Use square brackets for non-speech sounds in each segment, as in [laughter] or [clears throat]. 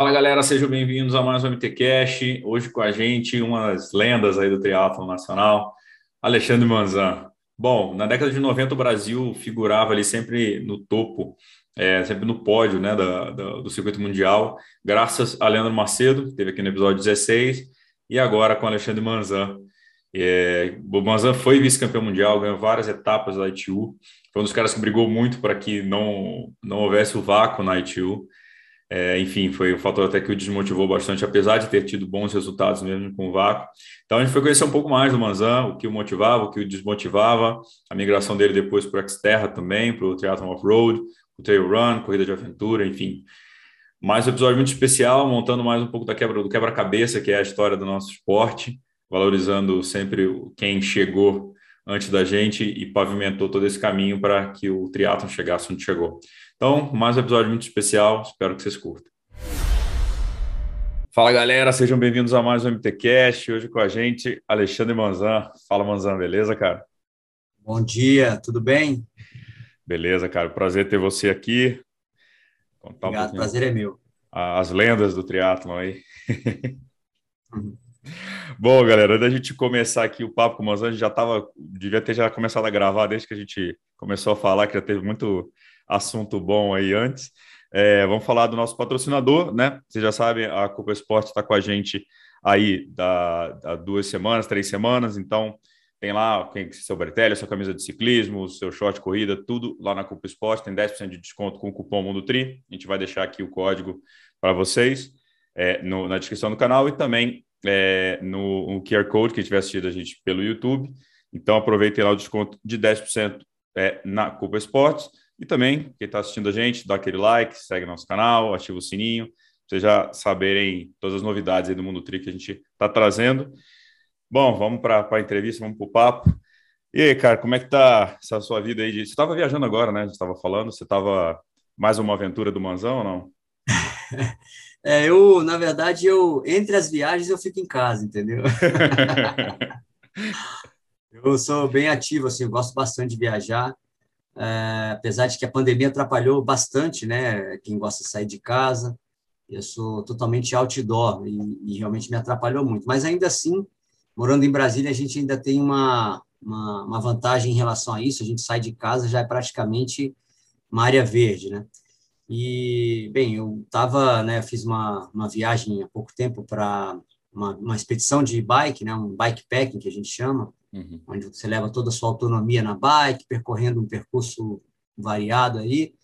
Fala galera, sejam bem-vindos a mais um MTCast. Hoje com a gente, umas lendas aí do triatlo nacional, Alexandre Manzan. Bom, na década de 90 o Brasil figurava ali sempre no topo, é, sempre no pódio né, da, da, do circuito mundial, graças a Leandro Macedo, que teve aqui no episódio 16, e agora com Alexandre Manzan. É, o Manzan foi vice-campeão mundial, ganhou várias etapas da ITU, foi um dos caras que brigou muito para que não, não houvesse o vácuo na ITU. É, enfim, foi um fator até que o desmotivou bastante, apesar de ter tido bons resultados mesmo com o vácuo. Então a gente foi conhecer um pouco mais do Manzan, o que o motivava, o que o desmotivava, a migração dele depois para o Xterra também, para o Triathlon Off-Road, o Trail Run, corrida de aventura, enfim. Mais um episódio muito especial, montando mais um pouco da quebra, do quebra-cabeça, que é a história do nosso esporte, valorizando sempre quem chegou antes da gente e pavimentou todo esse caminho para que o triatlon chegasse onde chegou. Então, mais um episódio muito especial, espero que vocês curtam. Fala galera, sejam bem-vindos a mais um MTCast. Hoje com a gente, Alexandre Manzan. Fala Manzan, beleza, cara? Bom dia, tudo bem? Beleza, cara. Prazer ter você aqui. Contar Obrigado, um prazer é meu. As lendas do triatlon aí. [laughs] Uhum. Bom, galera, antes da gente começar aqui o papo com o Manzan, a gente já estava, devia ter já começado a gravar desde que a gente começou a falar, que já teve muito assunto bom aí antes. É, vamos falar do nosso patrocinador, né? Vocês já sabem, a Copa Esporte está com a gente aí há duas semanas, três semanas, então tem lá quem seu bretelha, sua camisa de ciclismo, seu short corrida, tudo lá na Copa Esporte, tem 10% de desconto com o cupom Mundo Tri. A gente vai deixar aqui o código para vocês é, no, na descrição do canal e também é, no, no QR Code, que tiver assistido a gente pelo YouTube. Então aproveitem lá o desconto de 10% é, na Copa Esportes. E também, quem está assistindo a gente, dá aquele like, segue nosso canal, ativa o sininho, para vocês já saberem todas as novidades aí do Mundo Tri que a gente está trazendo. Bom, vamos para a entrevista, vamos para o papo. E aí, cara, como é que tá essa sua vida aí? De... Você estava viajando agora, né? A gente estava falando, você estava mais uma aventura do Manzão ou não? [laughs] É, eu, na verdade, eu entre as viagens eu fico em casa, entendeu? [laughs] [laughs] eu sou bem ativo, assim, eu gosto bastante de viajar. É, apesar de que a pandemia atrapalhou bastante, né? Quem gosta de sair de casa, eu sou totalmente outdoor e, e, realmente me atrapalhou muito. Mas ainda assim, morando em Brasília, a gente ainda tem uma, uma, uma vantagem em relação a isso. A gente sai de casa já é praticamente uma área verde, né? E bem, eu tava, né? Fiz uma, uma viagem há pouco tempo para uma, uma expedição de bike, né? Um bikepacking que a gente chama uhum. onde você leva toda a sua autonomia na bike, percorrendo um percurso variado aí,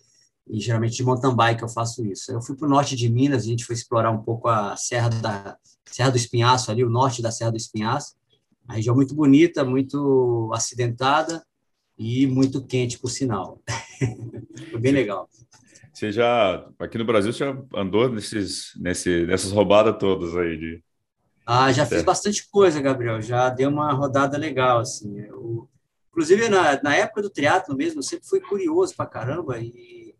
e geralmente de mountain bike eu faço isso. Eu fui para o norte de Minas, a gente foi explorar um pouco a Serra, da, Serra do Espinhaço, ali, o norte da Serra do Espinhaço, a região muito bonita, muito acidentada e muito quente, por sinal. [laughs] foi bem legal. Você já, aqui no Brasil, você já andou nesses, nesse, nessas roubadas todas aí de ah, já fiz bastante coisa, Gabriel. Já dei uma rodada legal, assim. Eu, inclusive, na, na época do triatlo mesmo, eu sempre fui curioso pra caramba e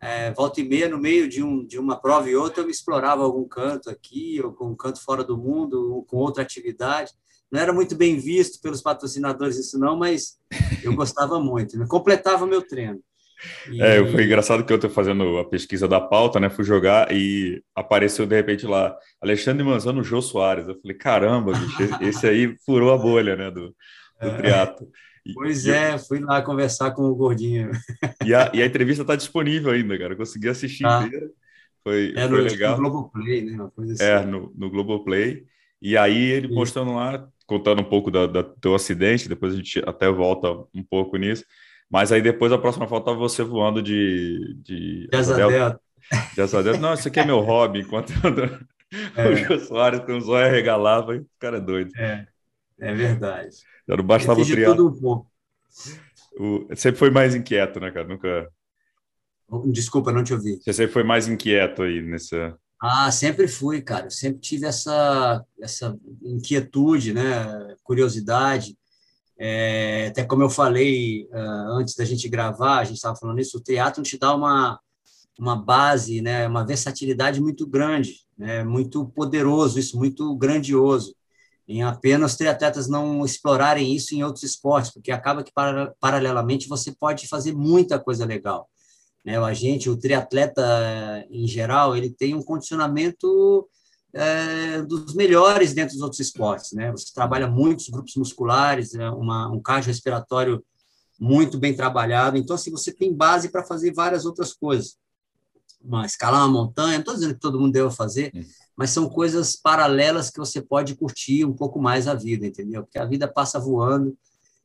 é, volta e meia, no meio de, um, de uma prova e outra, eu explorava algum canto aqui, ou com um canto fora do mundo, ou com outra atividade. Não era muito bem visto pelos patrocinadores isso não, mas eu gostava muito. Né? Completava o meu treino. E... É, foi engraçado que eu estou fazendo a pesquisa da pauta, né? Fui jogar e apareceu de repente lá Alexandre Manzano, Jô Soares. Eu falei, caramba, bicho, [laughs] esse aí furou a bolha, né? Do, do é. triato. Pois é, fui lá conversar com o Gordinho. E a, e a entrevista está disponível ainda, cara. Eu consegui assistir ah. inteira. Foi, é no, foi legal. no Globoplay, né? Uma coisa assim. É, no, no Globoplay. E aí ele Sim. mostrando lá, contando um pouco da, da, do teu acidente, depois a gente até volta um pouco nisso. Mas aí depois a próxima foto tá você voando de. De, de asa. De asa. Não, isso aqui é meu hobby. Enquanto [laughs] é. [laughs] o Jô Soares com os olhos regalava, o cara é doido. É, é verdade. Já não bastava o triatlo. Tudo um pouco. O, sempre foi mais inquieto, né, cara? Nunca. Desculpa, não te ouvi. Você sempre foi mais inquieto aí nessa. Ah, sempre fui, cara. Eu sempre tive essa, essa inquietude, né? curiosidade. É, até como eu falei uh, antes da gente gravar, a gente estava falando isso, o teatro te dá uma, uma base, né? uma versatilidade muito grande, né? muito poderoso, isso muito grandioso em apenas triatletas não explorarem isso em outros esportes, porque acaba que paralelamente você pode fazer muita coisa legal. Né? A gente, o triatleta em geral, ele tem um condicionamento é, dos melhores dentro dos outros esportes. Né? Você trabalha muitos grupos musculares, é uma, um respiratório muito bem trabalhado. Então, assim, você tem base para fazer várias outras coisas. Uma, escalar uma montanha, não estou dizendo que todo mundo deva fazer, hum mas são coisas paralelas que você pode curtir um pouco mais a vida, entendeu? Porque a vida passa voando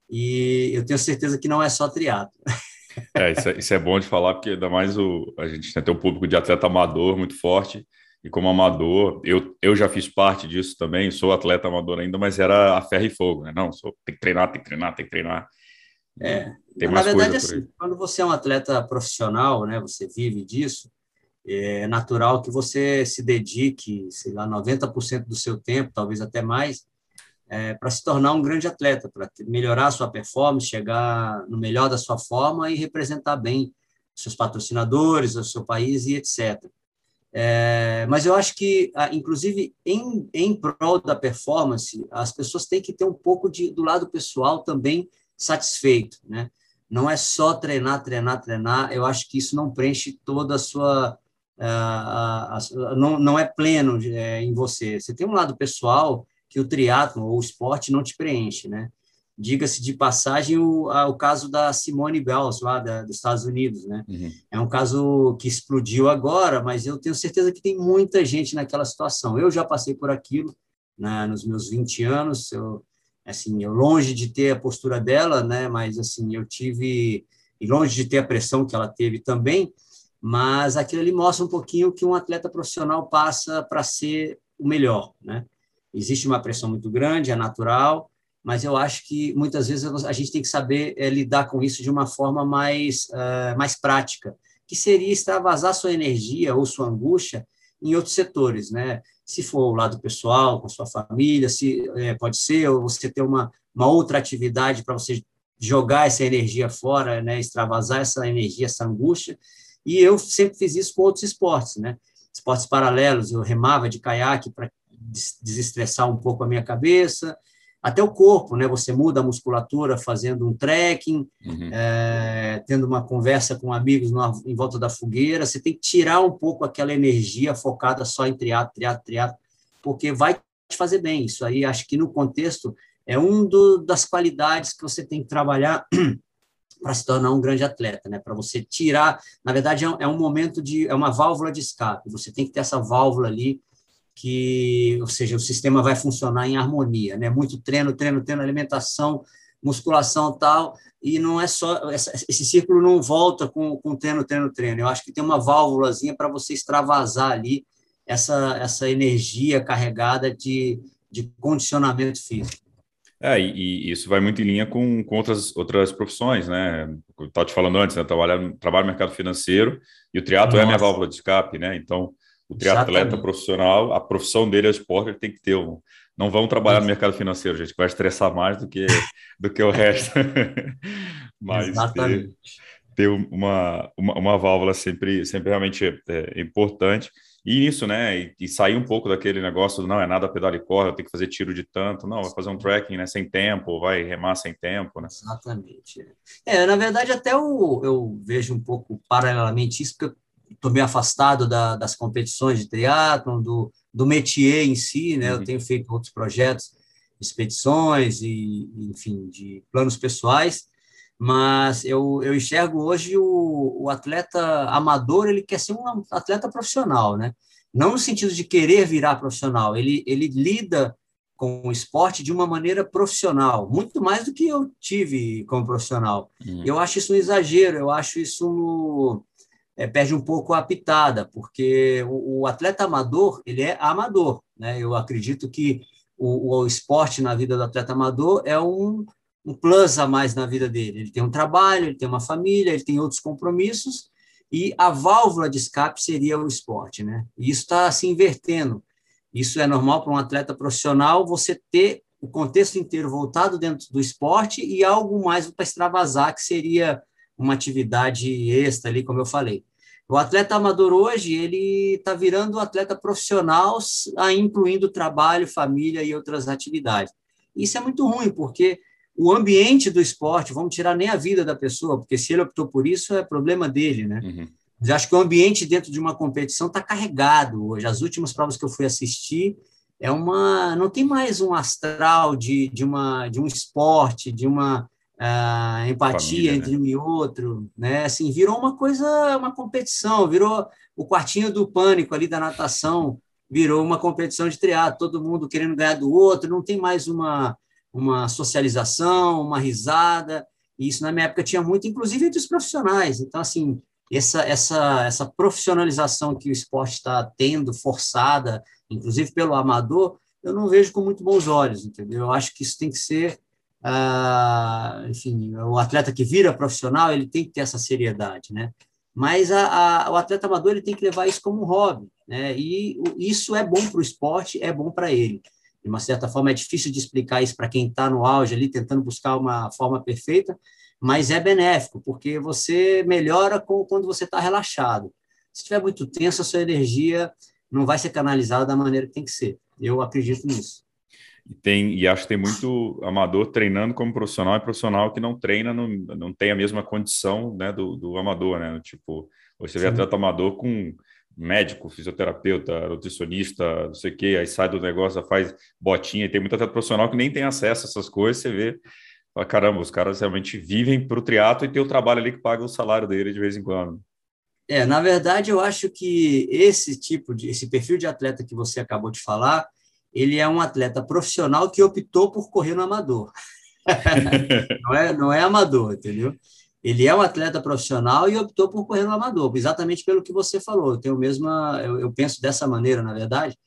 e eu tenho certeza que não é só triatlo. [laughs] É, isso é, isso é bom de falar, porque ainda mais o, a gente tem um público de atleta amador muito forte, e como amador, eu, eu já fiz parte disso também, sou atleta amador ainda, mas era a ferro e fogo, né? Não, sou, tem que treinar, tem que treinar, tem que treinar. É, tem na verdade, assim, quando você é um atleta profissional, né, você vive disso, é natural que você se dedique, sei lá, 90% do seu tempo, talvez até mais, é, para se tornar um grande atleta, para melhorar a sua performance, chegar no melhor da sua forma e representar bem seus patrocinadores, o seu país e etc. É, mas eu acho que, inclusive, em, em prol da performance, as pessoas têm que ter um pouco de, do lado pessoal também satisfeito, né? Não é só treinar, treinar, treinar. Eu acho que isso não preenche toda a sua não, não é pleno é, em você. Você tem um lado pessoal que o triatlo ou o esporte não te preenche, né? Diga-se de passagem o, o caso da Simone Biles, lá da, dos Estados Unidos, né? Uhum. É um caso que explodiu agora, mas eu tenho certeza que tem muita gente naquela situação. Eu já passei por aquilo né, nos meus 20 anos, eu, assim, eu longe de ter a postura dela, né? Mas, assim, eu tive, e longe de ter a pressão que ela teve também, mas aquilo ali mostra um pouquinho que um atleta profissional passa para ser o melhor, né? Existe uma pressão muito grande, é natural, mas eu acho que muitas vezes a gente tem que saber é, lidar com isso de uma forma mais, uh, mais prática, que seria extravasar sua energia ou sua angústia em outros setores, né? Se for o lado pessoal, com sua família, se é, pode ser, ou você ter uma, uma outra atividade para você jogar essa energia fora, né? Extravasar essa energia, essa angústia, e eu sempre fiz isso com outros esportes, né? Esportes paralelos, eu remava de caiaque para desestressar um pouco a minha cabeça, até o corpo, né? Você muda a musculatura fazendo um trekking, uhum. é, tendo uma conversa com amigos em volta da fogueira. Você tem que tirar um pouco aquela energia focada só em triatlo, triatlo, triatlo, porque vai te fazer bem. Isso aí, acho que no contexto é um do, das qualidades que você tem que trabalhar [clears throat] para se tornar um grande atleta, né? Para você tirar, na verdade é um, é um, momento de é uma válvula de escape. Você tem que ter essa válvula ali que, ou seja, o sistema vai funcionar em harmonia, né? Muito treino, treino, treino, alimentação, musculação tal, e não é só essa, esse círculo não volta com, com treino, treino, treino. Eu acho que tem uma válvulazinha para você extravasar ali essa essa energia carregada de, de condicionamento físico. É, e, e, isso vai muito em linha com, com outras, outras profissões, né? Estava te falando antes, né? Trabalho, trabalho no mercado financeiro e o triatlo é a minha válvula de escape, né? Então, o triatleta profissional, a profissão dele é esporte, ele tem que ter um. Não vão trabalhar no mercado financeiro, gente, vai estressar mais do que, do que o resto. [laughs] Mas ter, ter, uma, uma, uma válvula sempre, sempre realmente é, é importante. E isso, né? E, e, sair um pouco daquele negócio do não é nada pedal e corre, eu tenho que fazer tiro de tanto. Não, vai fazer um tracking, né? Sem tempo, vai remar sem tempo, né? Exatamente. É, na verdade, até eu, eu vejo um pouco paralelamente isso, porque eu estou meio afastado da, das competições de triatlon, do, do métier em si, né? Uhum. Eu tenho feito outros projetos, expedições e, enfim, de planos pessoais mas eu, eu enxergo hoje o, o atleta amador, ele quer ser um atleta profissional, né? Não no sentido de querer virar profissional, ele, ele lida com o esporte de uma maneira profissional, muito mais do que eu tive como profissional. Hum. Eu acho isso um exagero, eu acho isso é, perde um pouco a pitada, porque o, o, atleta amador, ele é amador, né? Eu acredito que o, o esporte na vida do atleta amador é um um plus a mais na vida dele. Ele tem um trabalho, ele tem uma família, ele tem outros compromissos, e a válvula de escape seria o esporte, né? E isso está se invertendo. Isso é normal para um atleta profissional, você ter o contexto inteiro voltado dentro do esporte e algo mais para extravasar, que seria uma atividade extra ali, como eu falei. O atleta amador hoje, ele está virando atleta profissional, incluindo trabalho, família e outras atividades. Isso é muito ruim, porque o ambiente do esporte, vamos tirar nem a vida da pessoa, porque se ele optou por isso, é problema dele, né? Uhum. Mas acho que o ambiente dentro de uma competição está carregado hoje. As últimas provas que eu fui assistir, é uma não tem mais um astral de, de, uma, de um esporte, de uma uh, empatia Família, entre né? um e outro, né? Assim, virou uma coisa, uma competição, virou o quartinho do pânico ali da natação, virou uma competição de triatlo, todo mundo querendo ganhar do outro, não tem mais uma, uma socialização, uma risada, e isso na minha época tinha muito, inclusive entre os profissionais. Então, assim, essa, essa, essa profissionalização que o esporte está tendo, forçada, inclusive pelo amador, eu não vejo com muito bons olhos, entendeu? Eu acho que isso tem que ser, ah, enfim, o atleta que vira profissional, ele tem que ter essa seriedade, né? Mas a, a, o atleta amador ele tem que levar isso como um hobby, né? E isso é bom para o esporte, é bom para ele. De uma certa forma, é difícil de explicar isso para quem está no auge ali, tentando buscar uma forma perfeita, mas é benéfico, porque você melhora com, quando você está relaxado. Se estiver muito tenso, a sua energia não vai ser canalizada da maneira que tem que ser. Eu acredito nisso. E, tem, e acho que tem muito amador treinando como profissional e profissional que não treina, não, não tem a mesma condição né, do, do amador, né? Tipo, você vê Sim. atleta amador com médico, fisioterapeuta, nutricionista, não sei o quê, aí sai do negócio, faz botinha, e tem muito atleta profissional que nem tem acesso a essas coisas, você vê, fala, caramba, os caras realmente vivem para o triatlo e tem o trabalho ali que paga o salário dele de vez em quando. É, na verdade, eu acho que esse tipo de, esse perfil de atleta que você acabou de falar, ele é um atleta profissional que optou por correr no amador. [laughs] não, é, não é amador, entendeu? Ele é um atleta profissional e optou por correr no amador, exatamente pelo que você falou. Eu tenho mesma, eu, eu penso dessa maneira, na verdade.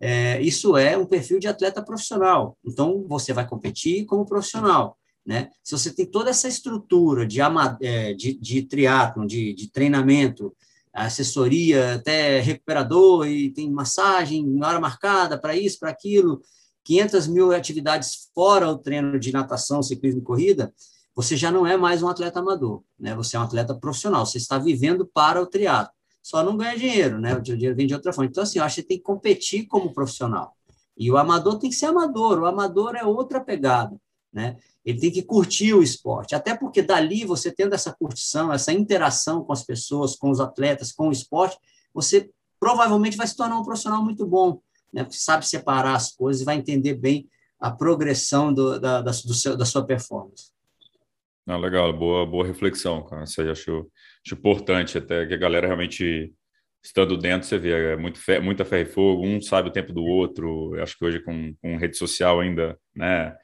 É, isso é um perfil de atleta profissional. Então, você vai competir como profissional. Né? Se você tem toda essa estrutura de, é, de, de triatlon, de, de treinamento, assessoria, até recuperador, e tem massagem, hora marcada para isso, para aquilo, 500 mil atividades fora o treino de natação, ciclismo e corrida, você já não é mais um atleta amador, né? Você é um atleta profissional, você está vivendo para o triatlo. Só não ganha dinheiro, né? O dinheiro vem de outra forma. Então, assim, eu acho que você tem que competir como profissional. E o amador tem que ser amador. O amador é outra pegada, né? Ele tem que curtir o esporte, até porque dali você tendo essa curtição, essa interação com as pessoas, com os atletas, com o esporte, você provavelmente vai se tornar um profissional muito bom, né? Sabe separar as coisas e vai entender bem a progressão do, da, da, do seu, da sua performance. Não, legal, boa, boa reflexão, cara. Isso acho, acho importante, até que a galera realmente, estando dentro, você vê, é muito fé, muita fé e fogo, um sabe o tempo do outro. acho que hoje com, com rede social ainda, né?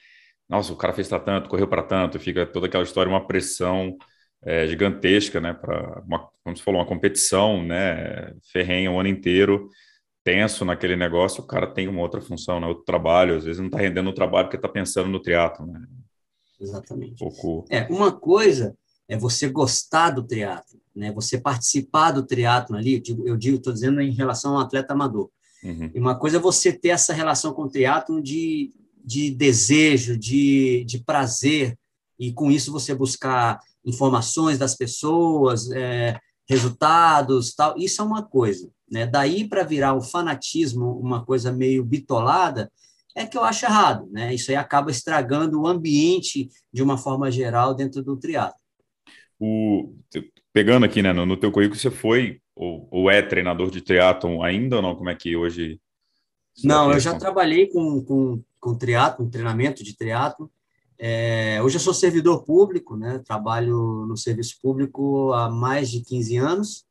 Nossa, o cara fez para tanto, correu para tanto, fica toda aquela história, uma pressão é, gigantesca, né? Para, como você falou, uma competição, né? Ferrenha o ano inteiro, tenso naquele negócio, o cara tem uma outra função, né? Outro trabalho, às vezes não está rendendo o trabalho porque está pensando no triatlo, né? Exatamente. Um pouco... É, uma coisa é você gostar do triatlo, né? Você participar do triatlo ali, eu digo, eu digo, estou dizendo em relação ao atleta amador. Uhum. E uma coisa é você ter essa relação com o triatlo de de desejo, de, de prazer, e com isso você buscar informações das pessoas, é, resultados, tal, isso é uma coisa. Né? Daí para virar o fanatismo, uma coisa meio bitolada, é que eu acho errado. Né? Isso aí acaba estragando o ambiente de uma forma geral dentro do triatlo. O, pegando aqui né, no, no teu currículo, você foi ou, ou é treinador de triatlon ainda ou não? Como é que hoje não, eu já trabalhei com, com, com triatlo, com treinamento de triatlo. É, hoje eu sou servidor público, né? Trabalho no serviço público há mais de 15 anos.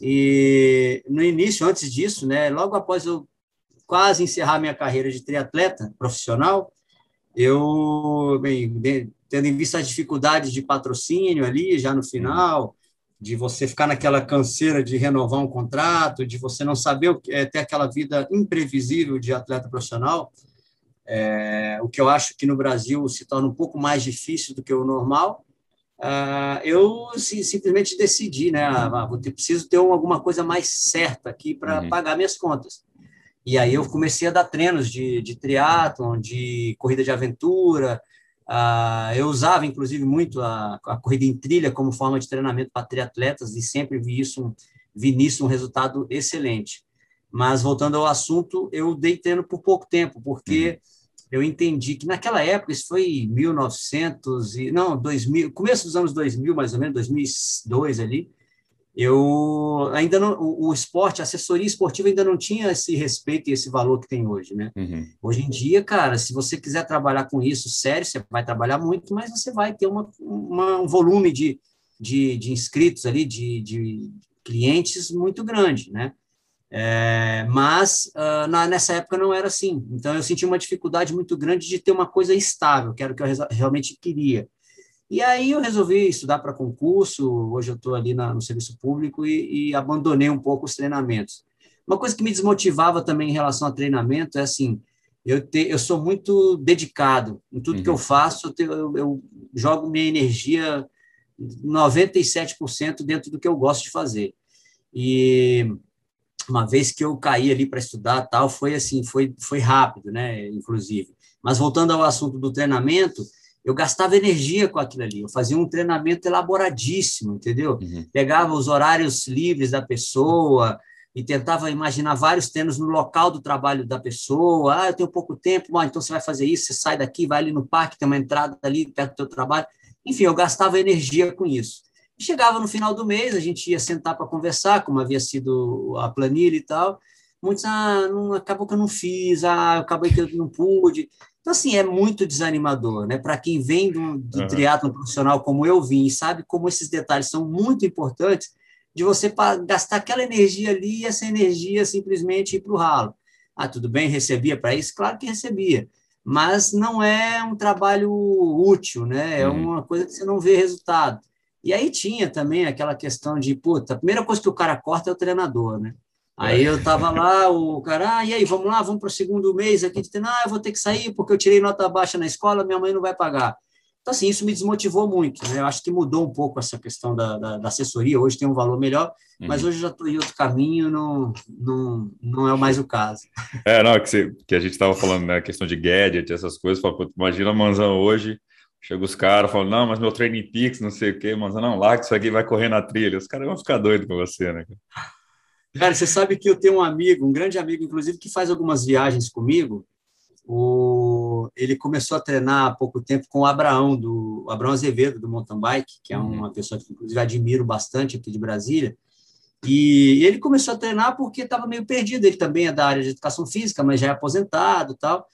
E no início, antes disso, né? Logo após eu quase encerrar minha carreira de triatleta profissional, eu, bem, tendo em vista as dificuldades de patrocínio ali, já no final, de você ficar naquela canseira de renovar um contrato, de você não saber é ter aquela vida imprevisível de atleta profissional, é, o que eu acho que no Brasil se torna um pouco mais difícil do que o normal. uh, eu simplesmente decidi, né? Ah, vou ter, preciso ter alguma coisa mais certa aqui para uhum. pagar minhas contas. E aí eu comecei a dar treinos de, de triatlon, de corrida de aventura. Uh, eu usava, inclusive, muito a, a, corrida em trilha como forma de treinamento para triatletas e sempre vi, isso, vi nisso um resultado excelente. Mas, voltando ao assunto, eu dei treino por pouco tempo, porque uhum. Eu entendi que naquela época, isso foi 1900, e, não, 2000, começo dos anos 2000, mais ou menos, 2002 ali, eu ainda não, o, o, esporte, a assessoria esportiva ainda não tinha esse respeito e esse valor que tem hoje, né? Uhum. Hoje em dia, cara, se você quiser trabalhar com isso sério, você vai trabalhar muito, mas você vai ter uma, uma um volume de, de, de, inscritos ali, de, de clientes muito grande, né? É, mas uh, na, nessa época não era assim. Então eu senti uma dificuldade muito grande de ter uma coisa estável, que era o que eu realmente queria. E aí eu resolvi estudar para concurso, hoje eu estou ali na, no serviço público e, e, abandonei um pouco os treinamentos. Uma coisa que me desmotivava também em relação a treinamento é assim, eu, te, eu sou muito dedicado em tudo uhum. que eu uhum. faço, eu, te, eu, eu jogo minha energia 97% dentro do que eu gosto de fazer. E uma vez que eu caí ali para estudar tal, foi assim, foi, foi rápido, né, inclusive. Mas voltando ao assunto do treinamento, eu gastava energia com aquilo ali. Eu fazia um treinamento elaboradíssimo, entendeu? Uhum. Pegava os horários livres da pessoa e tentava imaginar vários treinos no local do trabalho da pessoa. Ah, eu tenho pouco tempo, ah, então você vai fazer isso, você sai daqui, vai ali no parque, tem uma entrada ali perto do teu trabalho. Enfim, eu gastava energia com isso. Chegava no final do mês, a gente ia sentar para conversar, como havia sido a planilha e tal. Muitos, ah, não, acabou que eu não fiz, ah, acabei que eu não pude. Então, assim, é muito desanimador, né? Para quem vem do, do uhum. profissional como eu vim e sabe como esses detalhes são muito importantes, de você gastar aquela energia ali e essa energia simplesmente ir para o ralo. Ah, tudo bem, recebia para isso? Claro que recebia, mas não é um trabalho útil, né? É uhum. uma coisa que você não vê resultado. E aí tinha também aquela questão de, puta, a primeira coisa que o cara corta é o treinador, né? Aí eu tava lá, o cara, ah, e aí, vamos lá, vamos para o segundo mês aqui de treinar, ah, eu vou ter que sair porque eu tirei nota baixa na escola, minha mãe não vai pagar. Então, assim, isso me desmotivou muito, né? Eu acho que mudou um pouco essa questão da, da, da assessoria, hoje tem um valor melhor, uhum. mas hoje já estou em outro caminho, não, não, não é mais o caso. É, não, que, você, que a gente estava falando, né, questão de gadget, essas coisas, fala, imagina a Manzão hoje, chega os caras, falam, não, mas meu training Pix, não sei o quê, Manzão, não, lá que isso aqui vai correr na trilha, os caras vão ficar doidos com você, né? Cara, você sabe que eu tenho um amigo, um grande amigo, inclusive, que faz algumas viagens comigo. O... Ele começou a treinar há pouco tempo com o Abraão, do o Abraão Azevedo, do mountain bike, que é uhum. uma pessoa que, inclusive, admiro bastante aqui de Brasília. E ele começou a treinar porque estava meio perdido. Ele também é da área de educação física, mas já é aposentado tal.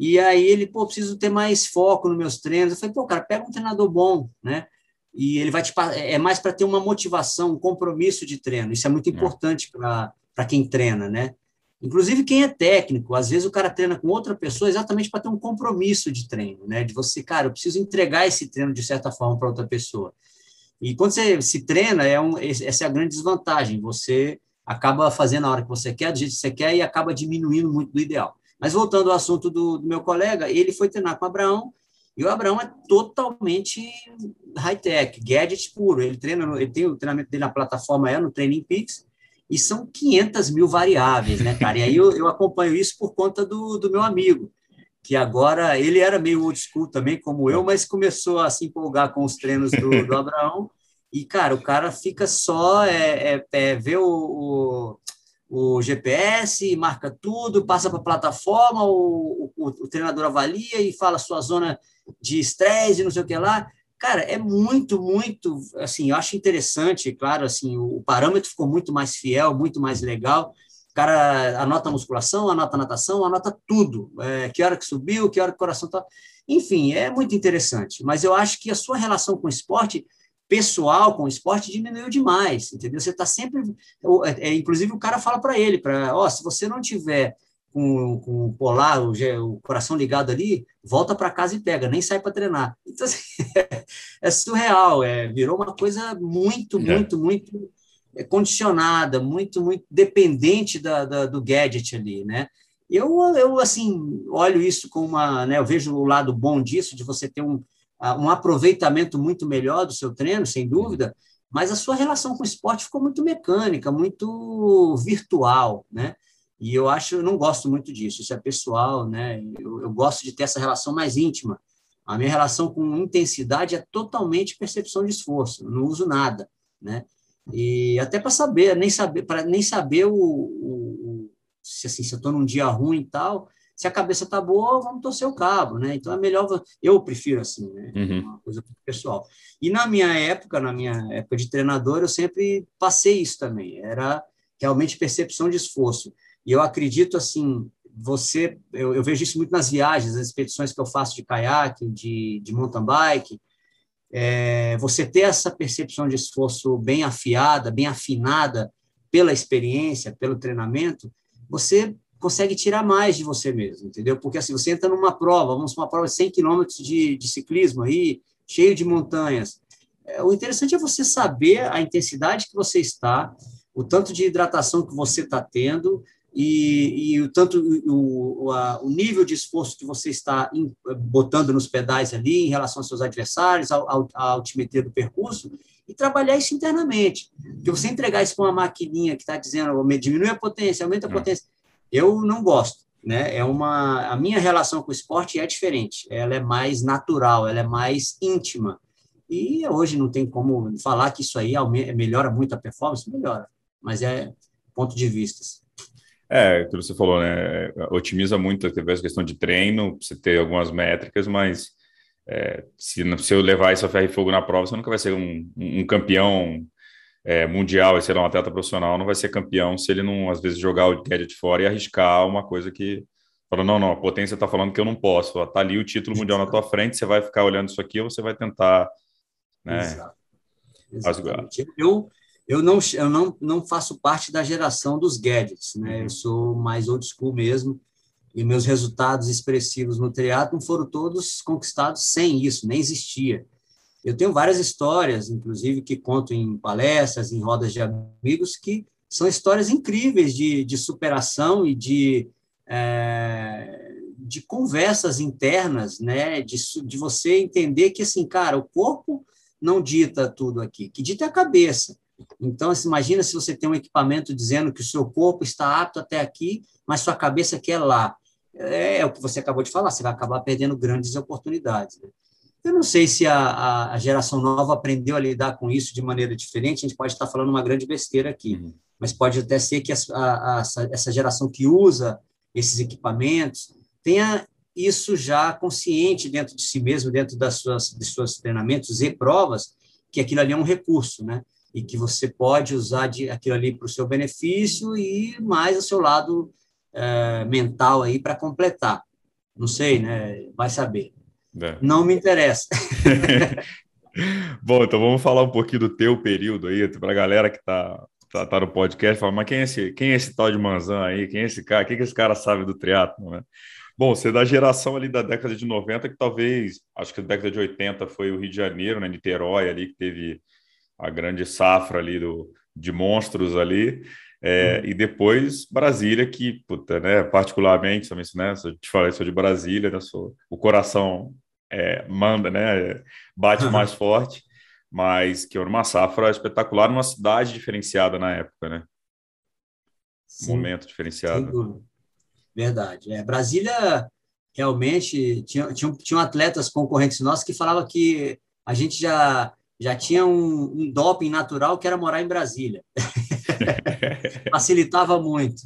E aí ele, pô, preciso ter mais foco nos meus treinos. Eu falei, pô, cara, pega um treinador bom, né? e ele vai te é mais para ter uma motivação, um compromisso de treino. Isso é muito é. importante para quem treina, né? Inclusive quem é técnico, às vezes o cara treina com outra pessoa exatamente para ter um compromisso de treino, né? De você, cara, eu preciso entregar esse treino de certa forma para outra pessoa. E quando você se treina, é um, essa é a grande desvantagem. Você acaba fazendo a hora que você quer, do jeito que você quer, e acaba diminuindo muito do ideal. Mas voltando ao assunto do, do meu colega, ele foi treinar com o Abraão, e o Abraão é totalmente high-tech, gadget puro. Ele treina, ele tem o treinamento dele na plataforma, é no Training Peaks, e são 500 mil variáveis, né, cara? E aí eu, eu acompanho isso por conta do, do meu amigo, que agora, ele era meio old school também, como eu, mas começou a se empolgar com os treinos do, do [laughs] Abraão, e, cara, o cara fica só, é, é, é ver o, o, o, GPS, marca tudo, passa para a plataforma, o, o, o, treinador avalia e fala sua zona de estresse, não sei o que lá. Cara, é muito, muito, assim, eu acho interessante, claro, assim, o parâmetro ficou muito mais fiel, muito mais legal. O cara anota a musculação, anota a natação, anota tudo. É, que hora que subiu, que hora que o coração tá. Enfim, é muito interessante. Mas eu acho que a sua relação com o esporte pessoal com o esporte diminuiu demais, entendeu? Você está sempre, é, é, inclusive o cara fala para ele, para, ó, se você não tiver com, com o polar, o, o coração ligado ali, volta para casa e pega, nem sai para treinar. Então, assim, é, [laughs] é, surreal, é, virou uma coisa muito, é. muito, muito condicionada, muito, muito dependente da, da, do gadget ali, né? Eu, eu, assim, olho isso com uma, né, eu vejo o lado bom disso, de você ter um, um aproveitamento muito melhor do seu treino, sem dúvida, mas a sua relação com o esporte ficou muito mecânica, muito virtual, né? E eu acho, eu não gosto muito disso, isso é pessoal, né? Eu, eu gosto de ter essa relação mais íntima. A minha relação com intensidade é totalmente percepção de esforço, eu não uso nada, né? E até para saber, nem saber, para nem saber o, o, o, se assim, se eu estou num dia ruim e tal, se a cabeça tá boa, vamos torcer o cabo, né? Então é melhor, eu prefiro assim, né? Uhum. Uma coisa pessoal. E na minha época, na minha época de treinador, eu sempre passei isso também. Era realmente percepção de esforço. E eu acredito assim, você, eu, eu vejo isso muito nas viagens, nas expedições que eu faço de caiaque, de, de mountain bike. É, você ter essa percepção de esforço bem afiada, bem afinada pela experiência, pelo treinamento, você consegue tirar mais de você mesmo, entendeu? Porque assim, você entra numa prova, vamos uma prova de 100 quilômetros de, de ciclismo aí, cheio de montanhas. É, o interessante é você saber a intensidade que você está, o tanto de hidratação que você está tendo, e, e o tanto o, a, o nível de esforço que você está in, botando nos pedais ali em relação aos seus adversários, ao, ao, à altimetria do percurso, e trabalhar isso internamente. Porque você entregar isso para uma maquininha que está dizendo diminui a potência, aumenta a é. Eu não gosto. Né? É uma, a minha relação com o esporte é diferente, ela é mais natural, ela é mais íntima. E hoje não tem como falar que isso aí melhora muito a performance, melhora, mas é ponto de vistas. É, que você falou, né? Otimiza muito a questão de treino, você ter algumas métricas, mas é, se, se eu levar isso a ferro e fogo na prova, você nunca vai ser um, um campeão é, mundial e ser um atleta profissional, não vai ser campeão se ele não, às vezes, jogar o gadget fora e arriscar uma coisa que. Fala, não, não, a potência está falando que eu não posso. Está ali o título mundial na tua frente, você vai ficar olhando isso aqui ou você vai tentar. Né, Exato. Exatamente. Eu, eu não, eu não, não faço parte da geração dos gadgets, né? Uhum. Eu sou mais old school mesmo. E meus resultados expressivos no triatlo foram todos conquistados sem isso, nem existia. Eu tenho várias histórias, inclusive, que conto em palestras, em rodas de amigos, que são histórias incríveis de, de superação e de, é, de conversas internas, né? De, de você entender que, assim, cara, o corpo não dita tudo aqui, que dita é a cabeça. Então, assim, imagina se você tem um equipamento dizendo que o seu corpo está apto até aqui, mas sua cabeça quer lá. É, é o que você acabou de falar, você vai acabar perdendo grandes oportunidades. Né? Eu não sei se a, a, geração nova aprendeu a lidar com isso de maneira diferente, a gente pode estar falando uma grande besteira aqui, uhum. mas pode até ser que a, a, essa geração que usa esses equipamentos tenha isso já consciente dentro de si mesmo, dentro das suas, de seus treinamentos e provas, que aquilo ali é um recurso, né? e que você pode usar de, aquilo ali para o seu benefício e mais o seu lado é, mental aí para completar. Não sei, né? Vai saber. É. Não me interessa. [laughs] Bom, então vamos falar um pouquinho do teu período aí, para a galera que está tá, tá, no podcast, fala, mas quem é, esse, quem é esse tal de Manzan aí? Quem é esse cara? O que, que esse cara sabe do triatlo, né? Bom, você é da geração ali da década de 90, que talvez, acho que a década de 80 foi o Rio de Janeiro, né, Niterói ali, que teve a grande safra ali do, de monstros ali. É, uhum. E depois Brasília, que, puta, né, particularmente, também, né, eu te falei, sou de Brasília, né, sou, o coração é, manda, né, bate uhum. mais forte, mas que era uma safra espetacular numa cidade diferenciada na época, né? Sim, Momento diferenciado. Verdade. É, Brasília realmente tinha, tinha, tinha atletas concorrentes nossos que falavam que a gente já já tinha um, um doping natural que era morar em Brasília. [laughs] Facilitava muito.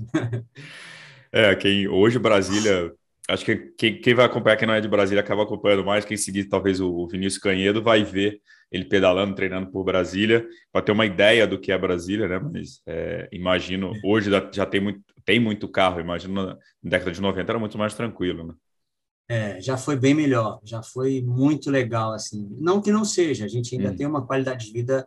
É, quem hoje Brasília, acho que quem, quem, vai acompanhar, quem não é de Brasília, acaba acompanhando mais. Quem seguir talvez o Vinícius Canhedo vai ver ele pedalando, treinando por Brasília, para ter uma ideia do que é Brasília, né? Mas é, imagino, hoje já tem muito, tem muito carro, imagino na década de 90 era muito mais tranquilo, né? É, já foi bem melhor, já foi muito legal, assim. Não que não seja, a gente ainda hum. tem uma qualidade de vida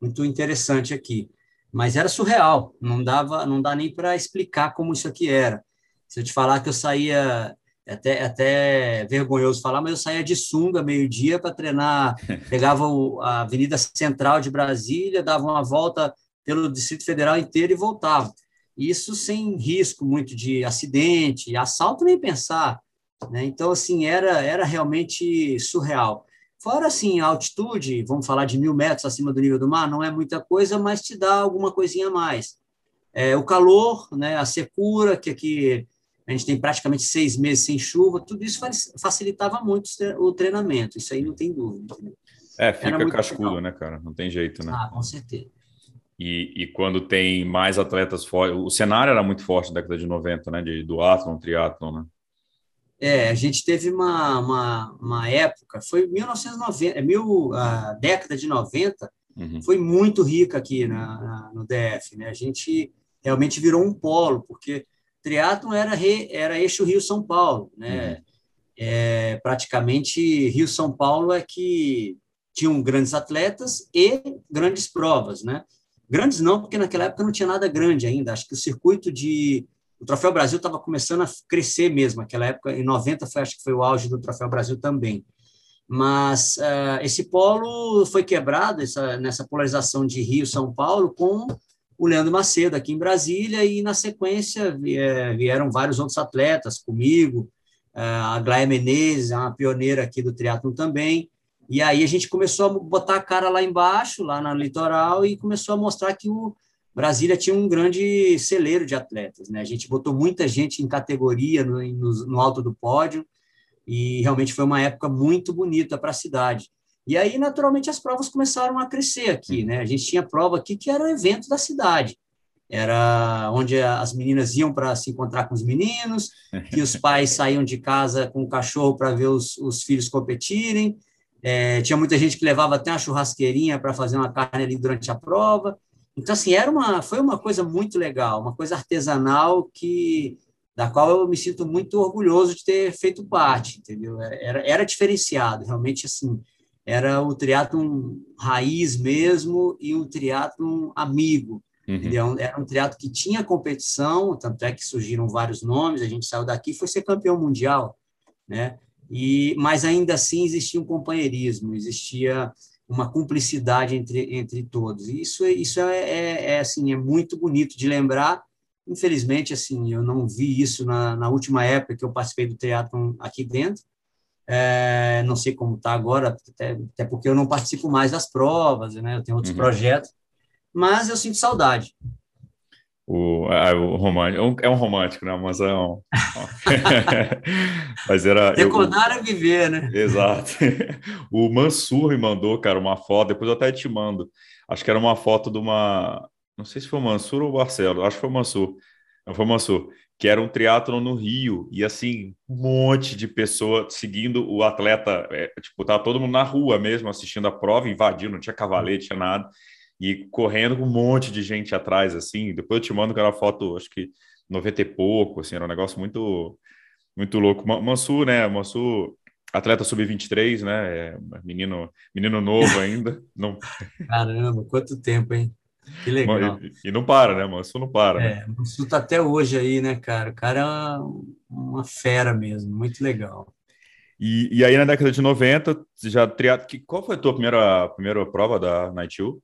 muito interessante aqui, mas era surreal, não dava, não dá nem para explicar como isso aqui era. Se eu te falar que eu saía, é até, até vergonhoso falar, mas eu saía de sunga meio-dia para treinar, [laughs] pegava o, a Avenida Central de Brasília, dava uma volta pelo Distrito Federal inteiro e voltava. Isso sem risco muito de acidente, assalto nem pensar né? Então, assim, era, era realmente surreal. Fora, assim, a altitude, vamos falar de mil metros acima do nível do mar, não é muita coisa, mas te dá alguma coisinha a mais. É, o calor, né, a secura, que aqui a gente tem praticamente seis meses sem chuva, tudo isso facilitava muito o treinamento, isso aí não tem dúvida. É, fica cascudo, legal. né, cara? Não tem jeito, né? Ah, com certeza. E, e quando tem mais atletas fortes, o cenário era muito forte na década de 90, né, de duatlon, triatlon, né? É, a gente teve uma, uma, uma época, foi 1990, é mil, a década de 90, uhum. foi muito rica aqui na, na, no DF, né? A gente realmente virou um polo, porque triatlon era, re, era eixo Rio-São Paulo, né? Uhum. É, praticamente Rio-São Paulo é que tinham grandes atletas e grandes provas, né? Grandes não, porque naquela época não tinha nada grande ainda. Acho que o circuito de o Troféu Brasil estava começando a crescer mesmo. Naquela época, em 90, foi, acho que foi o auge do Troféu Brasil também. Mas uh, esse polo foi quebrado essa, nessa polarização de Rio-São Paulo com o Leandro Macedo aqui em Brasília e na sequência vieram vários outros atletas comigo, uh, a Glaia Menezes, uma pioneira aqui do triatlo também, e aí a gente começou a botar a cara lá embaixo, lá na litoral, e começou a mostrar que o, Brasília tinha um grande celeiro de atletas, né? A gente botou muita gente em categoria no, no, no alto do pódio e realmente foi uma época muito bonita para a cidade. E aí, naturalmente, as provas começaram a crescer aqui, né? A gente tinha prova aqui que era o evento da cidade. Era onde as meninas iam para se encontrar com os meninos, que os pais [laughs] saíam de casa com o cachorro para ver os, os filhos competirem. É, tinha muita gente que levava até uma churrasqueirinha para fazer uma carne ali durante a prova. Então, assim, era uma, foi uma coisa muito legal, uma coisa artesanal que da qual eu me sinto muito orgulhoso de ter feito parte, entendeu? Era, era diferenciado, realmente, assim, era o triatlon raiz mesmo e o triatlon amigo, uhum. entendeu? Era um triatlo que tinha competição, tanto é que surgiram vários nomes, a gente saiu daqui e foi ser campeão mundial, né? E, mas ainda assim existia um companheirismo, existia uma cumplicidade entre, entre todos. E isso, isso é, é, é, assim, é muito bonito de lembrar. Infelizmente, assim, eu não vi isso na, na última época que eu participei do teatro aqui dentro. É, não sei como está agora, até, até, porque eu não participo mais das provas, né? Eu tenho outros uhum. projetos, mas eu sinto saudade o, ah, o romântico. É um romântico, né? Mas é um. [laughs] Mas era. Recordar é viver, né? Exato. O Mansur me mandou, cara, uma foto, depois eu até te mando. Acho que era uma foto de uma. Não sei se foi o Mansur ou o Marcelo, acho que foi o Mansur. Não foi o Mansur, que era um triatlo no Rio, e assim, um monte de pessoas seguindo o atleta. É, tipo, tava todo mundo na rua mesmo, assistindo a prova, invadindo, não tinha cavalete, tinha nada e correndo com um monte de gente atrás, assim. Depois eu te mando aquela foto, acho que 90 e pouco, assim, era um negócio muito, muito louco. Mansur, né? Mansur, atleta sub-23, né? É menino, menino novo ainda. [laughs] Não... Caramba, quanto tempo, hein? Que legal. E, e não para, né, Mansur não para. Né? É, Mansur tá até hoje aí, né, cara? O cara é uma fera mesmo, muito legal. E, e aí, na década de 90, já triado. Qual foi a tua primeira, primeira prova da Night U?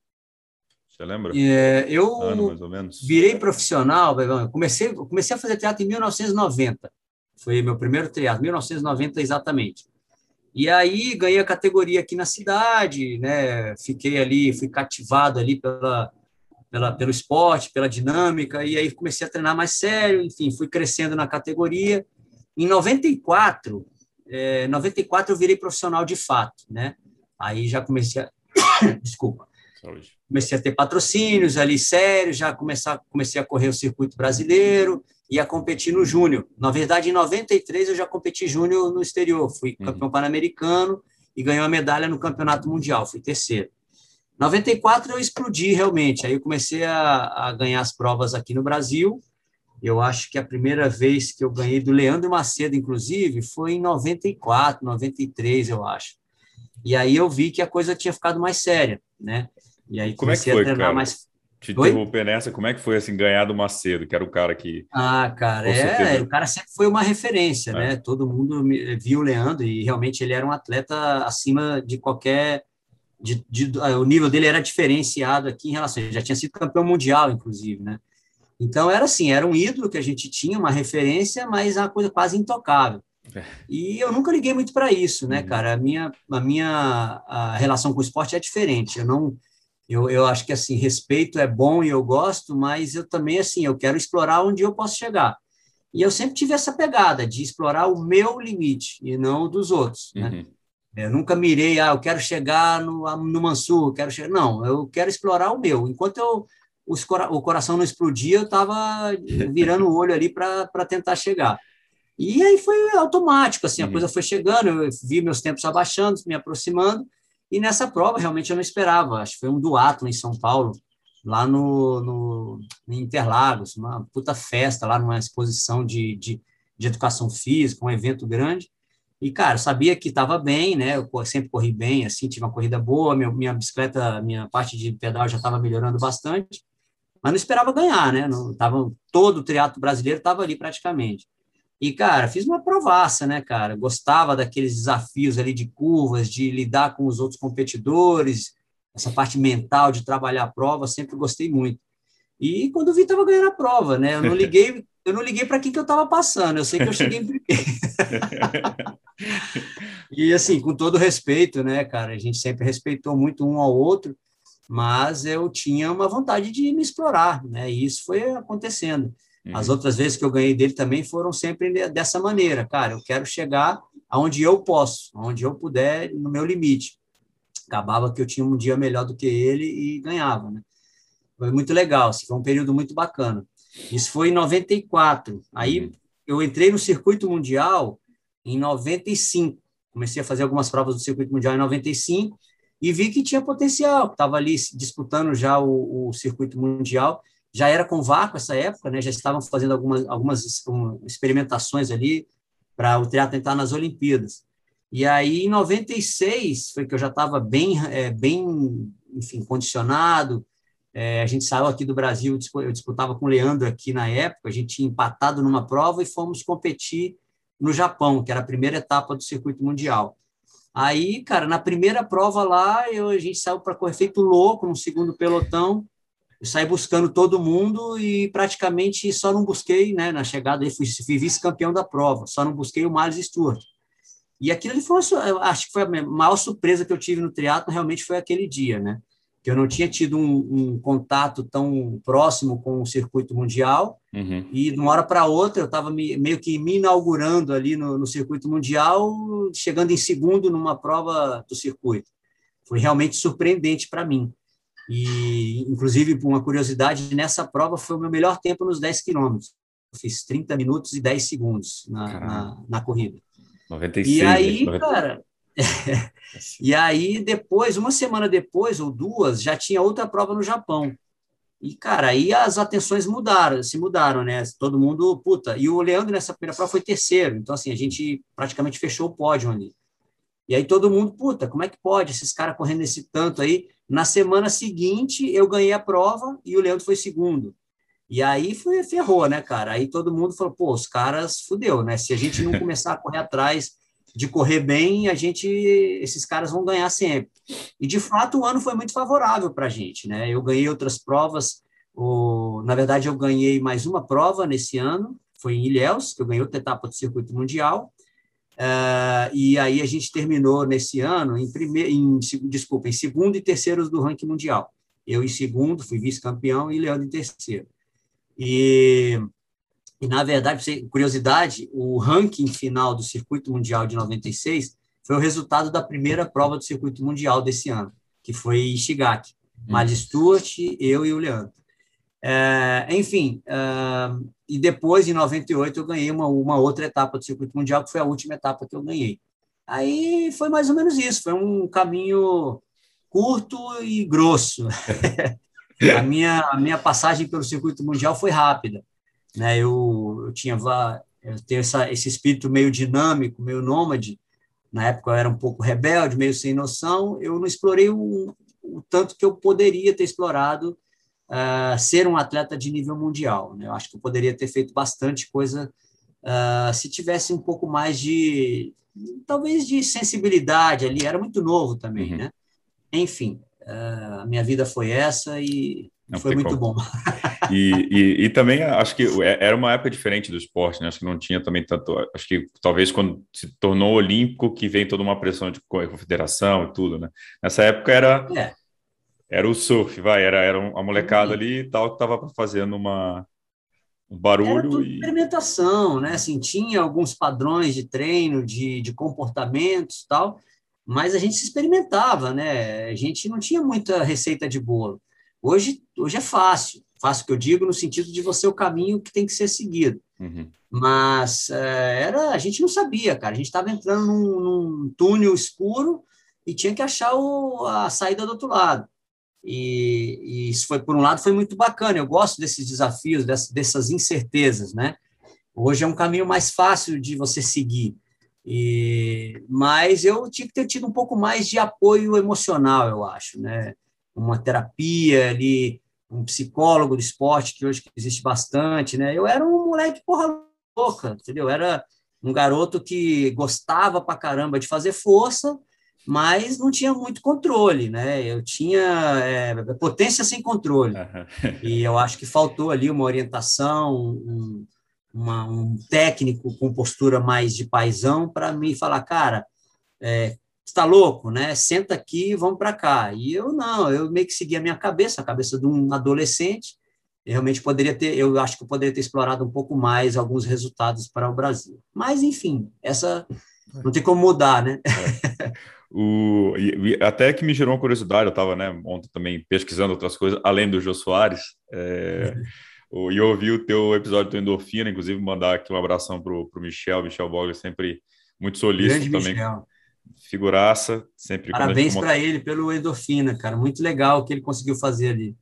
Você lembra? É, eu ano, mais ou menos. virei profissional, eu comecei, comecei a fazer teatro em 1990. Foi meu primeiro teatro, 1990 exatamente. E aí ganhei a categoria aqui na cidade, né? Fiquei ali, fui cativado ali pela, pela, pelo esporte, pela dinâmica, e aí comecei a treinar mais sério, enfim, fui crescendo na categoria. Em 94, é, 94 eu virei profissional de fato, né? Aí já comecei a... [coughs] Desculpa. Saúde comecei a ter patrocínios ali sérios, já começar, comecei a correr o circuito brasileiro e a competir no júnior. Na verdade, em 93 eu já competi júnior no exterior, fui uhum. campeão pan-americano e ganhei uma medalha no campeonato mundial, fui terceiro. 94 eu explodi realmente, aí eu comecei a, a ganhar as provas aqui no Brasil. Eu acho que a primeira vez que eu ganhei do Leandro Macedo, inclusive, foi em 94, 93, eu acho. E aí eu vi que a coisa tinha ficado mais séria, né? E aí como é que foi, cara? Mais... Te interromper nessa, como é que foi assim ganhar do Macedo, que era o cara que. Ah, cara, é, o cara sempre foi uma referência, é. né? Todo mundo viu o Leandro e realmente ele era um atleta acima de qualquer. De, de, o nível dele era diferenciado aqui em relação. Ele já tinha sido campeão mundial, inclusive, né? Então era assim, era um ídolo que a gente tinha, uma referência, mas uma coisa quase intocável. É. E eu nunca liguei muito para isso, né, uhum. cara? A minha, a minha a relação com o esporte é diferente. Eu não, eu, eu acho que assim respeito é bom e eu gosto, mas eu também assim eu quero explorar onde eu posso chegar. E eu sempre tive essa pegada de explorar o meu limite e não o dos outros. Né? Uhum. Eu nunca mirei, ah, eu quero chegar no, no Mansur, quero chegar. Não, eu quero explorar o meu. Enquanto eu, os, o coração não explodia, eu estava [laughs] virando o olho ali para tentar chegar. E aí foi automático, assim, a uhum. coisa foi chegando, eu vi meus tempos abaixando, me aproximando, e nessa prova realmente eu não esperava. Acho que foi um duato em São Paulo, lá no, no Interlagos, uma puta festa lá numa exposição de, de, de educação física, um evento grande. E, cara, sabia que estava bem, né? Eu sempre corri bem, assim, tive uma corrida boa, minha, minha bicicleta, minha parte de pedal já estava melhorando bastante, mas não esperava ganhar, né? Não, tava, todo o triatlo brasileiro estava ali praticamente. E, cara, fiz uma provaça, né, cara? Gostava daqueles desafios ali de curvas, de lidar com os outros competidores, essa parte mental de trabalhar a prova, sempre gostei muito. E quando vi, estava ganhando a prova, né? Eu não [laughs] liguei, eu não liguei para quem que eu estava passando, eu sei que eu cheguei em primeiro. [laughs] e assim, com todo respeito, né, cara? A gente sempre respeitou muito um ao outro, mas eu tinha uma vontade de me explorar, né? E isso foi acontecendo. Uhum. As outras vezes que eu ganhei dele também foram sempre dessa maneira, cara. Eu quero chegar aonde eu posso, aonde eu puder, no meu limite acabava que eu tinha um dia melhor do que ele e ganhava, né? Foi muito legal, assim, foi um período muito bacana. Isso foi em 94. Aí uhum. eu entrei no circuito mundial em 95. Comecei a fazer algumas provas do circuito mundial em 95 e vi que tinha potencial. Estava ali disputando já o, o, circuito mundial. Já era com vácuo essa época, né? Já estavam fazendo algumas, algumas experimentações ali para o triatlo entrar nas Olimpíadas. E aí, em 96, foi que eu já estava bem, é, bem, enfim, condicionado. É, a gente saiu aqui do Brasil, eu disputava com o Leandro aqui na época, a gente tinha empatado numa prova e fomos competir no Japão, que era a primeira etapa do circuito mundial. Aí, cara, na primeira prova lá, eu, a gente saiu para correr feito louco, no segundo pelotão, eu saí buscando todo mundo e praticamente só não busquei, né, na chegada, fui, fui vice-campeão da prova, só não busquei o Miles Stewart. E aquilo foi, acho que foi a maior surpresa que eu tive no triatlo realmente foi aquele dia, né? Que eu não tinha tido um, um contato tão próximo com o circuito mundial uhum. e de uma hora para outra eu estava meio que me inaugurando ali no, no circuito mundial, chegando em segundo numa prova do circuito. Foi realmente surpreendente para mim. E, inclusive, por uma curiosidade, nessa prova foi o meu melhor tempo nos 10 quilômetros. fiz 30 minutos e 10 segundos na, na, na corrida. 96. E aí, 90... cara. [laughs] e aí, depois, uma semana depois, ou duas, já tinha outra prova no Japão. E, cara, aí as atenções mudaram, se mudaram, né? Todo mundo, puta. E o Leandro nessa primeira prova foi terceiro. Então, assim, a gente praticamente fechou o pódio ali. E aí todo mundo, puta, como é que pode esses caras correndo esse tanto aí? Na semana seguinte, eu ganhei a prova e o Leandro foi segundo. E aí foi, ferrou, né, cara? Aí todo mundo falou, pô, os caras fudeu, né? Se a gente não [laughs] começar a correr atrás de correr bem, a gente, esses caras vão ganhar sempre. E de fato o ano foi muito favorável para a gente, né? Eu ganhei outras provas, o, na verdade eu ganhei mais uma prova nesse ano, foi em Ilhéus, que eu ganhei outra etapa do circuito mundial. Uh, e aí a gente terminou nesse ano em primeiro, em, desculpa, em segundo e terceiro do ranking mundial. Eu em segundo, fui vice-campeão e Leandro em terceiro. E, e, na verdade, curiosidade, o ranking final do Circuito Mundial de 96 foi o resultado da primeira prova do Circuito Mundial desse ano, que foi em Shigaki. Hum. Miles Stewart, eu e o Leandro. É, enfim, é, e depois, em 98, eu ganhei uma, uma outra etapa do Circuito Mundial, que foi a última etapa que eu ganhei. Aí foi mais ou menos isso, foi um caminho curto e grosso. [laughs] a minha, a minha passagem pelo circuito mundial foi rápida. Né? Eu, eu tinha eu tenho essa, esse espírito meio dinâmico, meio nômade. Na época eu era um pouco rebelde, meio sem noção. Eu não explorei o, o tanto que eu poderia ter explorado uh, ser um atleta de nível mundial. Né? Eu acho que eu poderia ter feito bastante coisa uh, se tivesse um pouco mais de, talvez, de sensibilidade ali. Era muito novo também, uhum. né? Enfim, a minha vida foi essa e Não foi muito como. bom. E, e, e, também [laughs] acho que é, era uma época diferente do esporte, né? Acho que não tinha também tanto. Acho que talvez quando se tornou olímpico que vem toda uma pressão de confederação e tudo, né? Nessa época era é. Era o surf, vai, era, era a molecada ali e tal que estava fazendo uma um barulho e experimentação, né? Assim, tinha alguns padrões de treino, de, de comportamentos, tal, mas a gente se experimentava, né? A gente não tinha muita receita de bolo. Hoje, hoje é fácil. Fácil que eu digo no sentido de você o caminho que tem que ser seguido. Uhum. Mas é, era, a gente não sabia, cara. A gente estava entrando num, num, túnel escuro e tinha que achar o, a saída do outro lado. E, e, isso foi, por um lado, foi muito bacana. Eu gosto desses desafios, dessas, dessas incertezas, né? Hoje é um caminho mais fácil de você seguir. E, mas eu tinha que ter tido um pouco mais de apoio emocional, eu acho, né? uma terapia ali, um psicólogo do esporte, que hoje existe bastante, né? Eu era um moleque porra louca, entendeu? Era um garoto que gostava pra caramba de fazer força, mas não tinha muito controle, né? Eu tinha é, potência sem controle. e eu acho que faltou ali uma orientação, um, uma, um técnico com postura mais de paisão para me falar, cara, é, está louco, né? Senta aqui e vamos para cá. E eu não, eu meio que segui a minha cabeça, a cabeça de um adolescente. Eu realmente poderia ter, eu acho que eu poderia ter explorado um pouco mais alguns resultados para o Brasil. Mas, enfim, essa não tem como mudar, né? É. [laughs] O, e, até que me gerou uma curiosidade, eu estava né, ontem também pesquisando outras coisas, além do Jô Soares, é, [laughs] e eu ouvi o teu episódio do Endorfina, inclusive mandar aqui um abração para o Michel, Michel Bogler, sempre muito solícito Grande também. Michel figuraça, sempre. Parabéns para ele pelo endorfina, cara. Muito legal o que ele conseguiu fazer ali.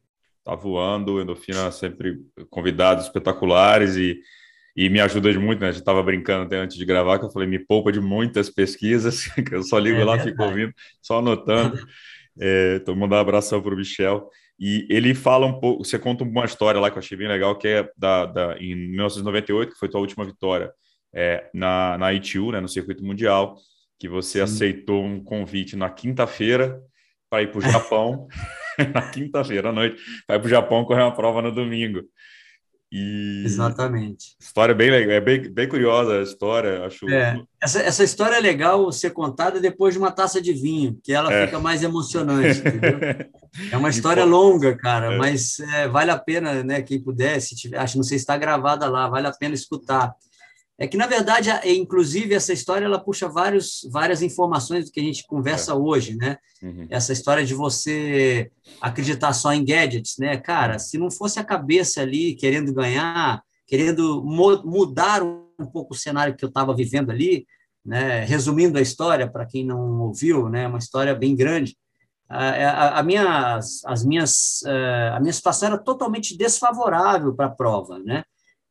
Tá voando, endorfina sempre convidados espetaculares e, e me ajuda muito, né? A gente estava brincando até antes de gravar, que eu falei, me poupa de muitas pesquisas, [laughs] que eu só ligo é lá, verdade. fico ouvindo, só anotando. é, então, mandar um abração para o Michel. E ele fala um pouco, você conta uma história lá que eu achei bem legal, que é da, da em 1998, que foi tua última vitória é, na, na ITU, né, no circuito mundial que você Sim. aceitou um convite na quinta-feira para ir para o Japão, [laughs] [laughs] na quinta-feira à noite, para ir para o Japão correr uma prova no domingo. E... Exatamente. História bem legal, é bem, bem curiosa a história, acho. É, essa, essa história é legal ser contada depois de uma taça de vinho, que ela é. fica mais emocionante, [laughs] É uma história longa, cara, é. mas é, vale a pena, né? Quem puder, se tiver, acho não sei se está gravada lá, vale a pena escutar é que, na verdade, inclusive, essa história ela puxa vários, várias informações do que a gente conversa é. hoje, né? Uhum. Essa história de você acreditar só em gadgets, né? Cara, se não fosse a cabeça ali querendo ganhar, querendo mudar um pouco o cenário que eu estava vivendo ali, né? Resumindo a história, para quem não ouviu, né? Uma história bem grande. A, a, a, minhas, as minhas, eh, a minha situação era totalmente desfavorável para a prova, né?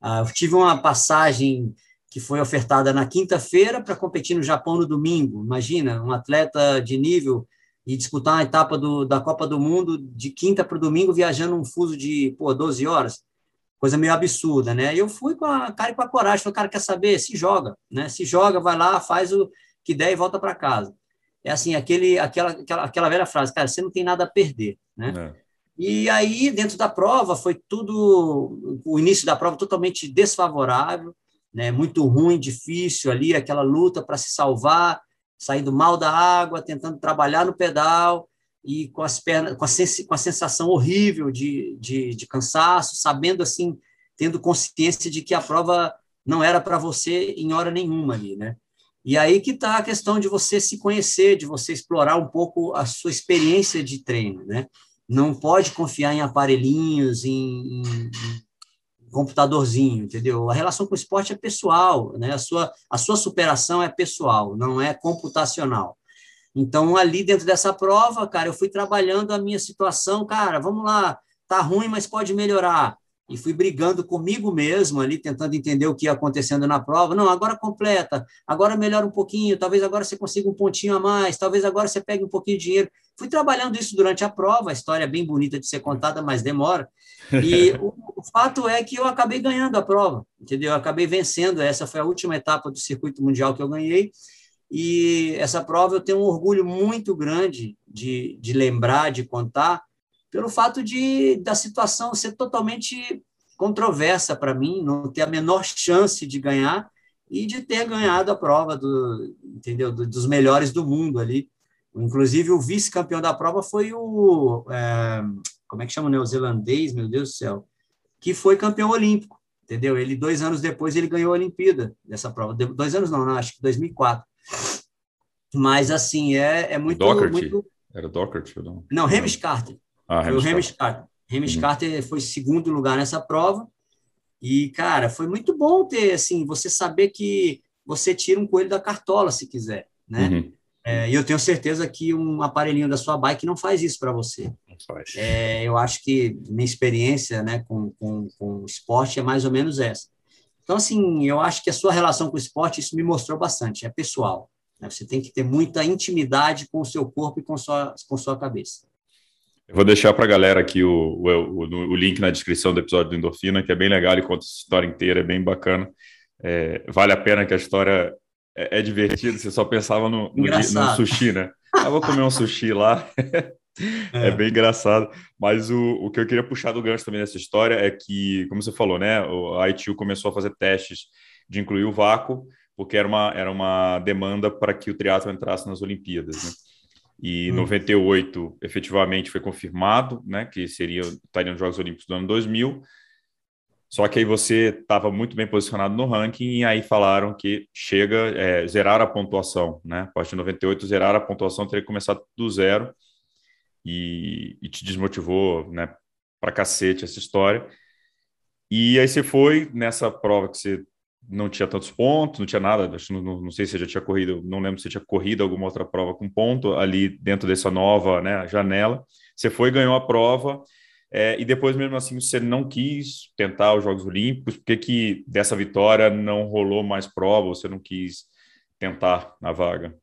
Ah, eu tive uma passagem que foi ofertada na quinta-feira para competir no Japão no domingo. Imagina, um atleta de nível e disputar uma etapa do, da Copa do Mundo de quinta para o domingo, viajando um fuso de pô, 12 horas. Coisa meio absurda, né? Eu fui com a cara e com a coragem. Falei, cara, quer saber? Se joga, né? Se joga, vai lá, faz o que der e volta para casa. É assim, aquele, aquela, aquela, aquela velha frase, cara, você não tem nada a perder, né? É. E aí, dentro da prova, foi tudo, o início da prova totalmente desfavorável, né, muito ruim, difícil ali, aquela luta para se salvar, saindo mal da água, tentando trabalhar no pedal e com as pernas, com a, sens com a sensação horrível de, de, de cansaço, sabendo assim, tendo consciência de que a prova não era para você em hora nenhuma ali, né? E aí que está a questão de você se conhecer, de você explorar um pouco a sua experiência de treino, né? Não pode confiar em aparelhinhos, em, em computadorzinho, entendeu? A relação com o esporte é pessoal, né? A sua, a sua superação é pessoal, não é computacional. Então, ali dentro dessa prova, cara, eu fui trabalhando a minha situação, cara, vamos lá, tá ruim, mas pode melhorar e fui brigando comigo mesmo ali, tentando entender o que ia acontecendo na prova. Não, agora completa, agora melhora um pouquinho, talvez agora você consiga um pontinho a mais, talvez agora você pegue um pouquinho de dinheiro. Fui trabalhando isso durante a prova, a história é bem bonita de ser contada, mas demora. E [laughs] o, o, fato é que eu acabei ganhando a prova, entendeu? Eu acabei vencendo, essa foi a última etapa do circuito mundial que eu ganhei. E essa prova eu tenho um orgulho muito grande de, de lembrar, de contar, pelo fato de da situação ser totalmente controversa para mim, não ter a menor chance de ganhar e de ter ganhado a prova do, entendeu, do, dos melhores do mundo ali. Inclusive, o vice-campeão da prova foi o. É, como é que chama o neozelandês, meu Deus do céu? Que foi campeão olímpico, entendeu? Ele, dois anos depois, ele ganhou a Olimpíada dessa prova. Dois anos não, não acho que 2004. Mas, assim, é, é muito. Doherty. muito... Era Doherty? Não, não Hamish Carter. Ah, foi o Hamish Carter. Hamish uhum. Carter foi segundo lugar nessa prova. E, cara, foi muito bom ter, assim, você saber que você tira um coelho da cartola, se quiser, né? Uhum. É, e eu tenho certeza que um aparelhinho da sua bike não faz isso para você. É, eu acho que minha experiência né, com, com, com o esporte é mais ou menos essa. Então, assim, eu acho que a sua relação com o esporte, isso me mostrou bastante, é pessoal. Né? Você tem que ter muita intimidade com o seu corpo e com sua, com sua cabeça. Eu vou deixar para a galera aqui o, o, o, link na descrição do episódio do Endorfina, que é bem legal, ele conta a história inteira, é bem bacana. É, vale a pena que a história é, é divertida, você só pensava no, no, no sushi, né? Ah, vou comer um sushi lá. [laughs] É. é. bem engraçado. Mas o, o que eu queria puxar do gancho também nessa história é que, como você falou, né? A ITU começou a fazer testes de incluir o vácuo, porque era uma, era uma demanda para que o triatlo entrasse nas Olimpíadas, né? E hum. 98, efetivamente, foi confirmado né, que seria, estaria nos Jogos Olímpicos do ano 2000. Só que aí você estava muito bem posicionado no ranking e aí falaram que chega, é, zerar a pontuação, né? A partir de 98, zerar a pontuação teria que começar do zero e, e te desmotivou, né? Para cacete essa história. E aí você foi nessa prova que você não tinha tantos pontos, não tinha nada, acho, não, não sei se você já tinha corrido, não lembro se você tinha corrido alguma outra prova com ponto ali dentro dessa nova né, janela. Você foi, ganhou a prova, é, e depois mesmo assim você não quis tentar os Jogos Olímpicos, por que, dessa vitória não rolou mais prova, você não quis tentar a vaga?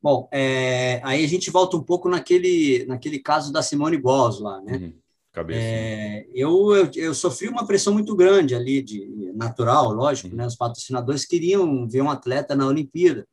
Bom, é, aí a gente volta um pouco naquele, naquele caso da Simone Biles lá, né? Uhum. Cabeça. É, eu, eu, eu, sofri uma pressão muito grande ali, de natural, lógico, né? Os patrocinadores queriam ver um atleta na Olimpíada.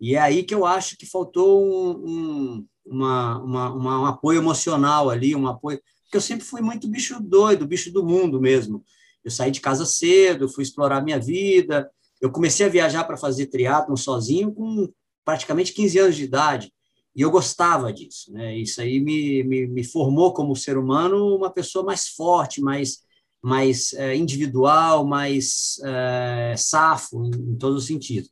E é aí que eu acho que faltou um, um, uma, uma, uma, um apoio emocional ali, um apoio. Porque eu sempre fui muito bicho doido, bicho do mundo mesmo. Eu saí de casa cedo, fui explorar minha vida. Eu comecei a viajar para fazer triatlon sozinho com praticamente 15 anos de idade. E eu gostava disso, né? Isso aí me, me, me formou como ser humano uma pessoa mais forte, mais, mais é, individual, mais é, safo, em, em todos os sentidos.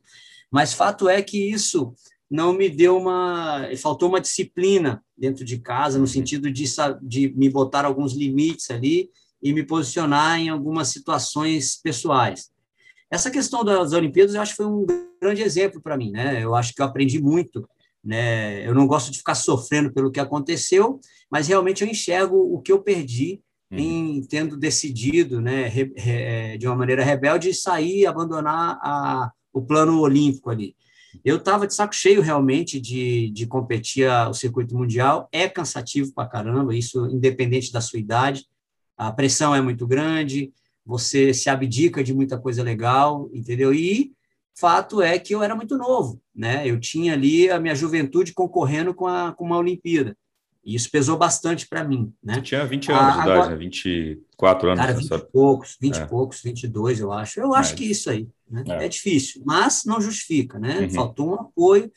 Mas fato é que isso não me deu uma. faltou uma disciplina dentro de casa, no uhum. sentido de, de me botar alguns limites ali e me posicionar em algumas situações pessoais. Essa questão das Olimpíadas, eu acho que foi um grande exemplo para mim, né? Eu acho que eu aprendi muito né? Eu não gosto de ficar sofrendo pelo que aconteceu, mas realmente eu enxergo o que eu perdi uhum. em tendo decidido, né, re, re, de uma maneira rebelde, sair, abandonar a, o plano olímpico ali. Eu estava de saco cheio realmente de, de competir o circuito mundial. É cansativo para caramba, isso independente da sua idade. A pressão é muito grande, você se abdica de muita coisa legal, entendeu? E Fato é que eu era muito novo, né? Eu tinha ali a minha juventude concorrendo com, a, com uma Olimpíada. E isso pesou bastante para mim, né? Tinha 20 anos de idade, né? 24 anos. Cara, 20 e poucos, 20 e é. poucos, 22, eu acho. Eu acho é. que isso aí, né? É. é. difícil, mas não justifica, né? Uhum. Faltou um apoio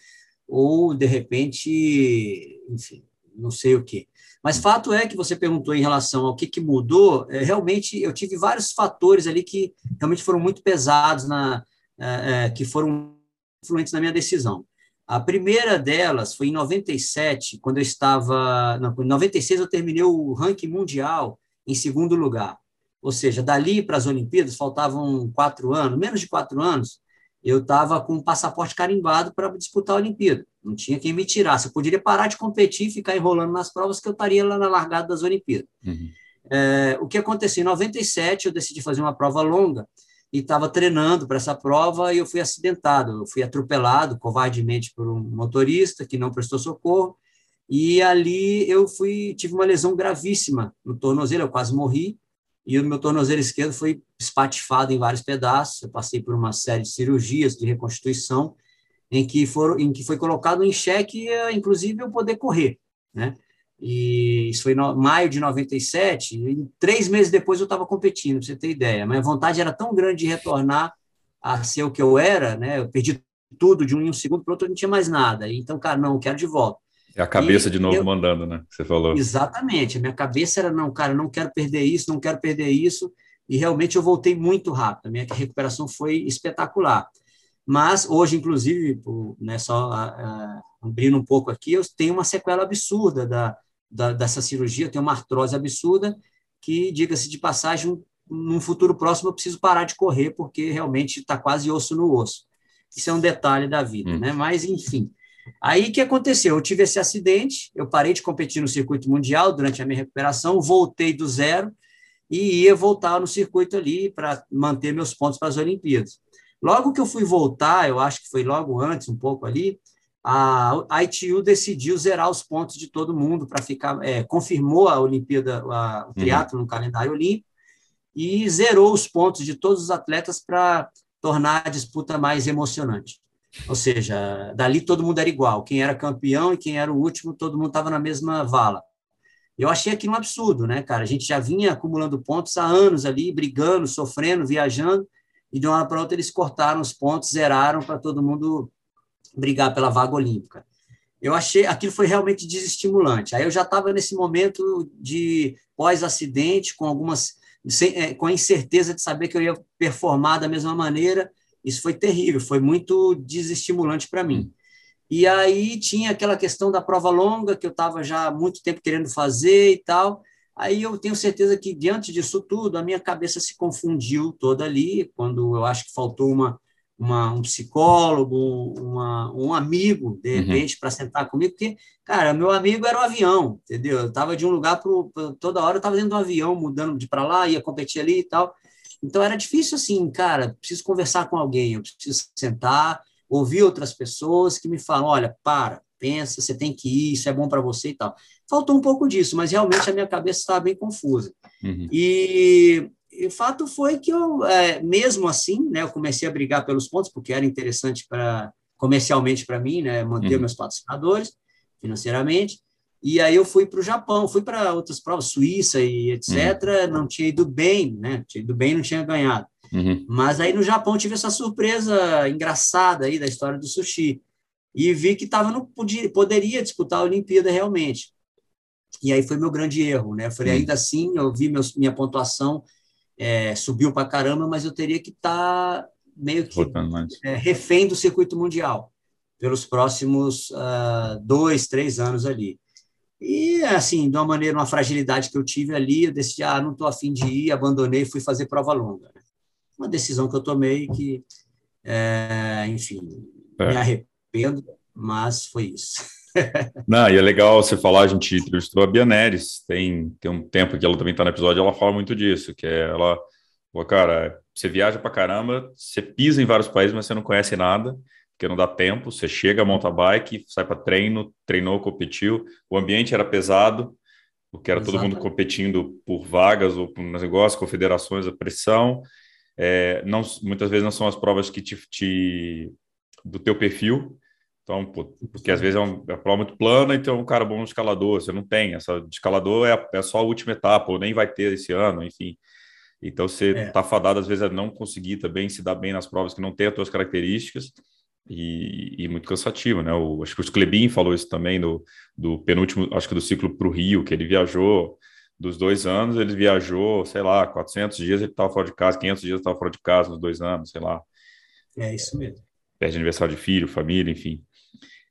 ou, de repente, enfim, não sei o quê. Mas fato é que você perguntou em relação ao que, que mudou, é, realmente eu tive vários fatores ali que realmente foram muito pesados na, é, é, que foram influentes na minha decisão. A primeira delas foi em 97, quando eu estava. Não, em 96 eu terminei o ranking mundial em segundo lugar. Ou seja, dali para as Olimpíadas faltavam quatro anos, menos de quatro anos, eu estava com um passaporte carimbado para disputar a Olimpíada. Não tinha quem me tirasse. Eu poderia parar de competir e ficar enrolando nas provas que eu estaria lá na largada das Olimpíadas. Uhum. É, o que aconteceu? Em 97, eu decidi fazer uma prova longa e estava treinando para essa prova e eu fui acidentado, eu fui atropelado covardemente por um motorista que não prestou socorro e ali eu fui tive uma lesão gravíssima no tornozelo, eu quase morri e o meu tornozelo esquerdo foi espatifado em vários pedaços. Eu passei por uma série de cirurgias de reconstituição em que foram em que foi colocado em xeque inclusive eu poder correr, né? E isso foi em maio de 97, e três meses depois eu estava competindo, para você ter ideia. Minha vontade era tão grande de retornar a ser o que eu era, né? Eu perdi tudo de um, um segundo para outro, não tinha mais nada. Então, cara, não, eu quero de volta. É a cabeça e de novo eu, mandando, né? Você falou. Exatamente. A minha cabeça era, não, cara, não quero perder isso, não quero perder isso. E realmente eu voltei muito rápido. A minha recuperação foi espetacular. Mas hoje, inclusive, né, só abrindo um pouco aqui, eu tenho uma sequela absurda da, da, dessa cirurgia, eu tenho uma artrose absurda que, diga-se de passagem, num futuro próximo eu preciso parar de correr porque realmente está quase osso no osso. Isso é um detalhe da vida, hum. né? Mas, enfim. Aí o que aconteceu? Eu tive esse acidente, eu parei de competir no circuito mundial durante a minha recuperação, voltei do zero e ia voltar no circuito ali para manter meus pontos para as Olimpíadas. Logo que eu fui voltar, eu acho que foi logo antes, um pouco ali, a ITU decidiu zerar os pontos de todo mundo para ficar, é, confirmou a Olimpíada, a, o triatlo uhum. no calendário olímpico e zerou os pontos de todos os atletas para tornar a disputa mais emocionante. Ou seja, dali todo mundo era igual, quem era campeão e quem era o último, todo mundo estava na mesma vala. Eu achei aquilo um absurdo, né, cara? A gente já vinha acumulando pontos há anos ali, brigando, sofrendo, viajando, e de uma hora para outra eles cortaram os pontos, zeraram para todo mundo brigar pela vaga olímpica. Eu achei aquilo foi realmente desestimulante. Aí eu já estava nesse momento de pós-acidente, com algumas é, com a incerteza de saber que eu ia performar da mesma maneira. Isso foi terrível, foi muito desestimulante para mim. E aí tinha aquela questão da prova longa que eu estava já há muito tempo querendo fazer e tal. Aí eu tenho certeza que diante disso tudo a minha cabeça se confundiu toda ali, quando eu acho que faltou uma uma, um psicólogo, uma, um amigo, de uhum. repente, uhum. para sentar comigo, porque, cara, meu amigo era o um avião, entendeu? Eu estava de um lugar para toda hora, eu estava dentro do avião, mudando de para lá, ia competir ali e tal. Então era difícil assim, cara, preciso conversar com alguém, eu preciso sentar, ouvir outras pessoas que me falam, olha, para, pensa, você tem que ir, isso é bom para você e tal. Faltou um pouco disso, mas realmente a minha cabeça estava bem confusa. Uhum. E e o fato foi que eu, é, mesmo assim, né, eu comecei a brigar pelos pontos, porque era interessante para comercialmente para mim, né, manter uhum. meus patrocinadores financeiramente. E aí eu fui para o Japão, fui para outras provas, Suíça e etc. Uhum. Não tinha ido bem, né? Tinha ido bem, não tinha ganhado. Uhum. Mas aí no Japão tive essa surpresa engraçada aí da história do sushi e vi que tava no podia, poderia disputar a Olimpíada realmente. E aí foi meu grande erro, né? Eu falei, uhum. ainda assim, eu vi meus, minha pontuação é, subiu para caramba, mas eu teria que estar tá meio que é, refém do circuito mundial pelos próximos uh, dois, três anos ali. E, assim, de uma maneira, uma fragilidade que eu tive ali, eu decidi, ah, não estou afim de ir, abandonei, fui fazer prova longa. Né? Uma decisão que eu tomei que, é, enfim, é. me arrependo, mas foi isso. [laughs] Não, e é legal você falar, a gente entrevistou a Bia Neres, tem, tem um tempo que ela também está no episódio, ela fala muito disso, que é ela, cara, você viaja para caramba, você pisa em vários países, mas você não conhece nada, porque não dá tempo, você chega, monta bike, sai para treino, treinou, competiu, o ambiente era pesado, porque era Exatamente. todo mundo competindo por vagas ou por negócios, confederações, a pressão, é, não, muitas vezes não são as provas que te, te do teu perfil, então, porque às vezes é, um, é uma prova muito plana e tem um cara bom no escalador, você não tem. Essa de escalador é, é só a última etapa, ou nem vai ter esse ano, enfim. Então, você está é. Tá fadado, às vezes, a não conseguir também se dar bem nas provas que não tem as suas características e, e, muito cansativo, né? O, acho que o Klebin falou isso também no, do penúltimo, acho que do ciclo para o Rio, que ele viajou dos dois anos, ele viajou, sei lá, 400 dias ele estava fora de casa, 500 dias estava fora de casa nos dois anos, sei lá. É isso mesmo. Perde aniversário de filho, família, enfim.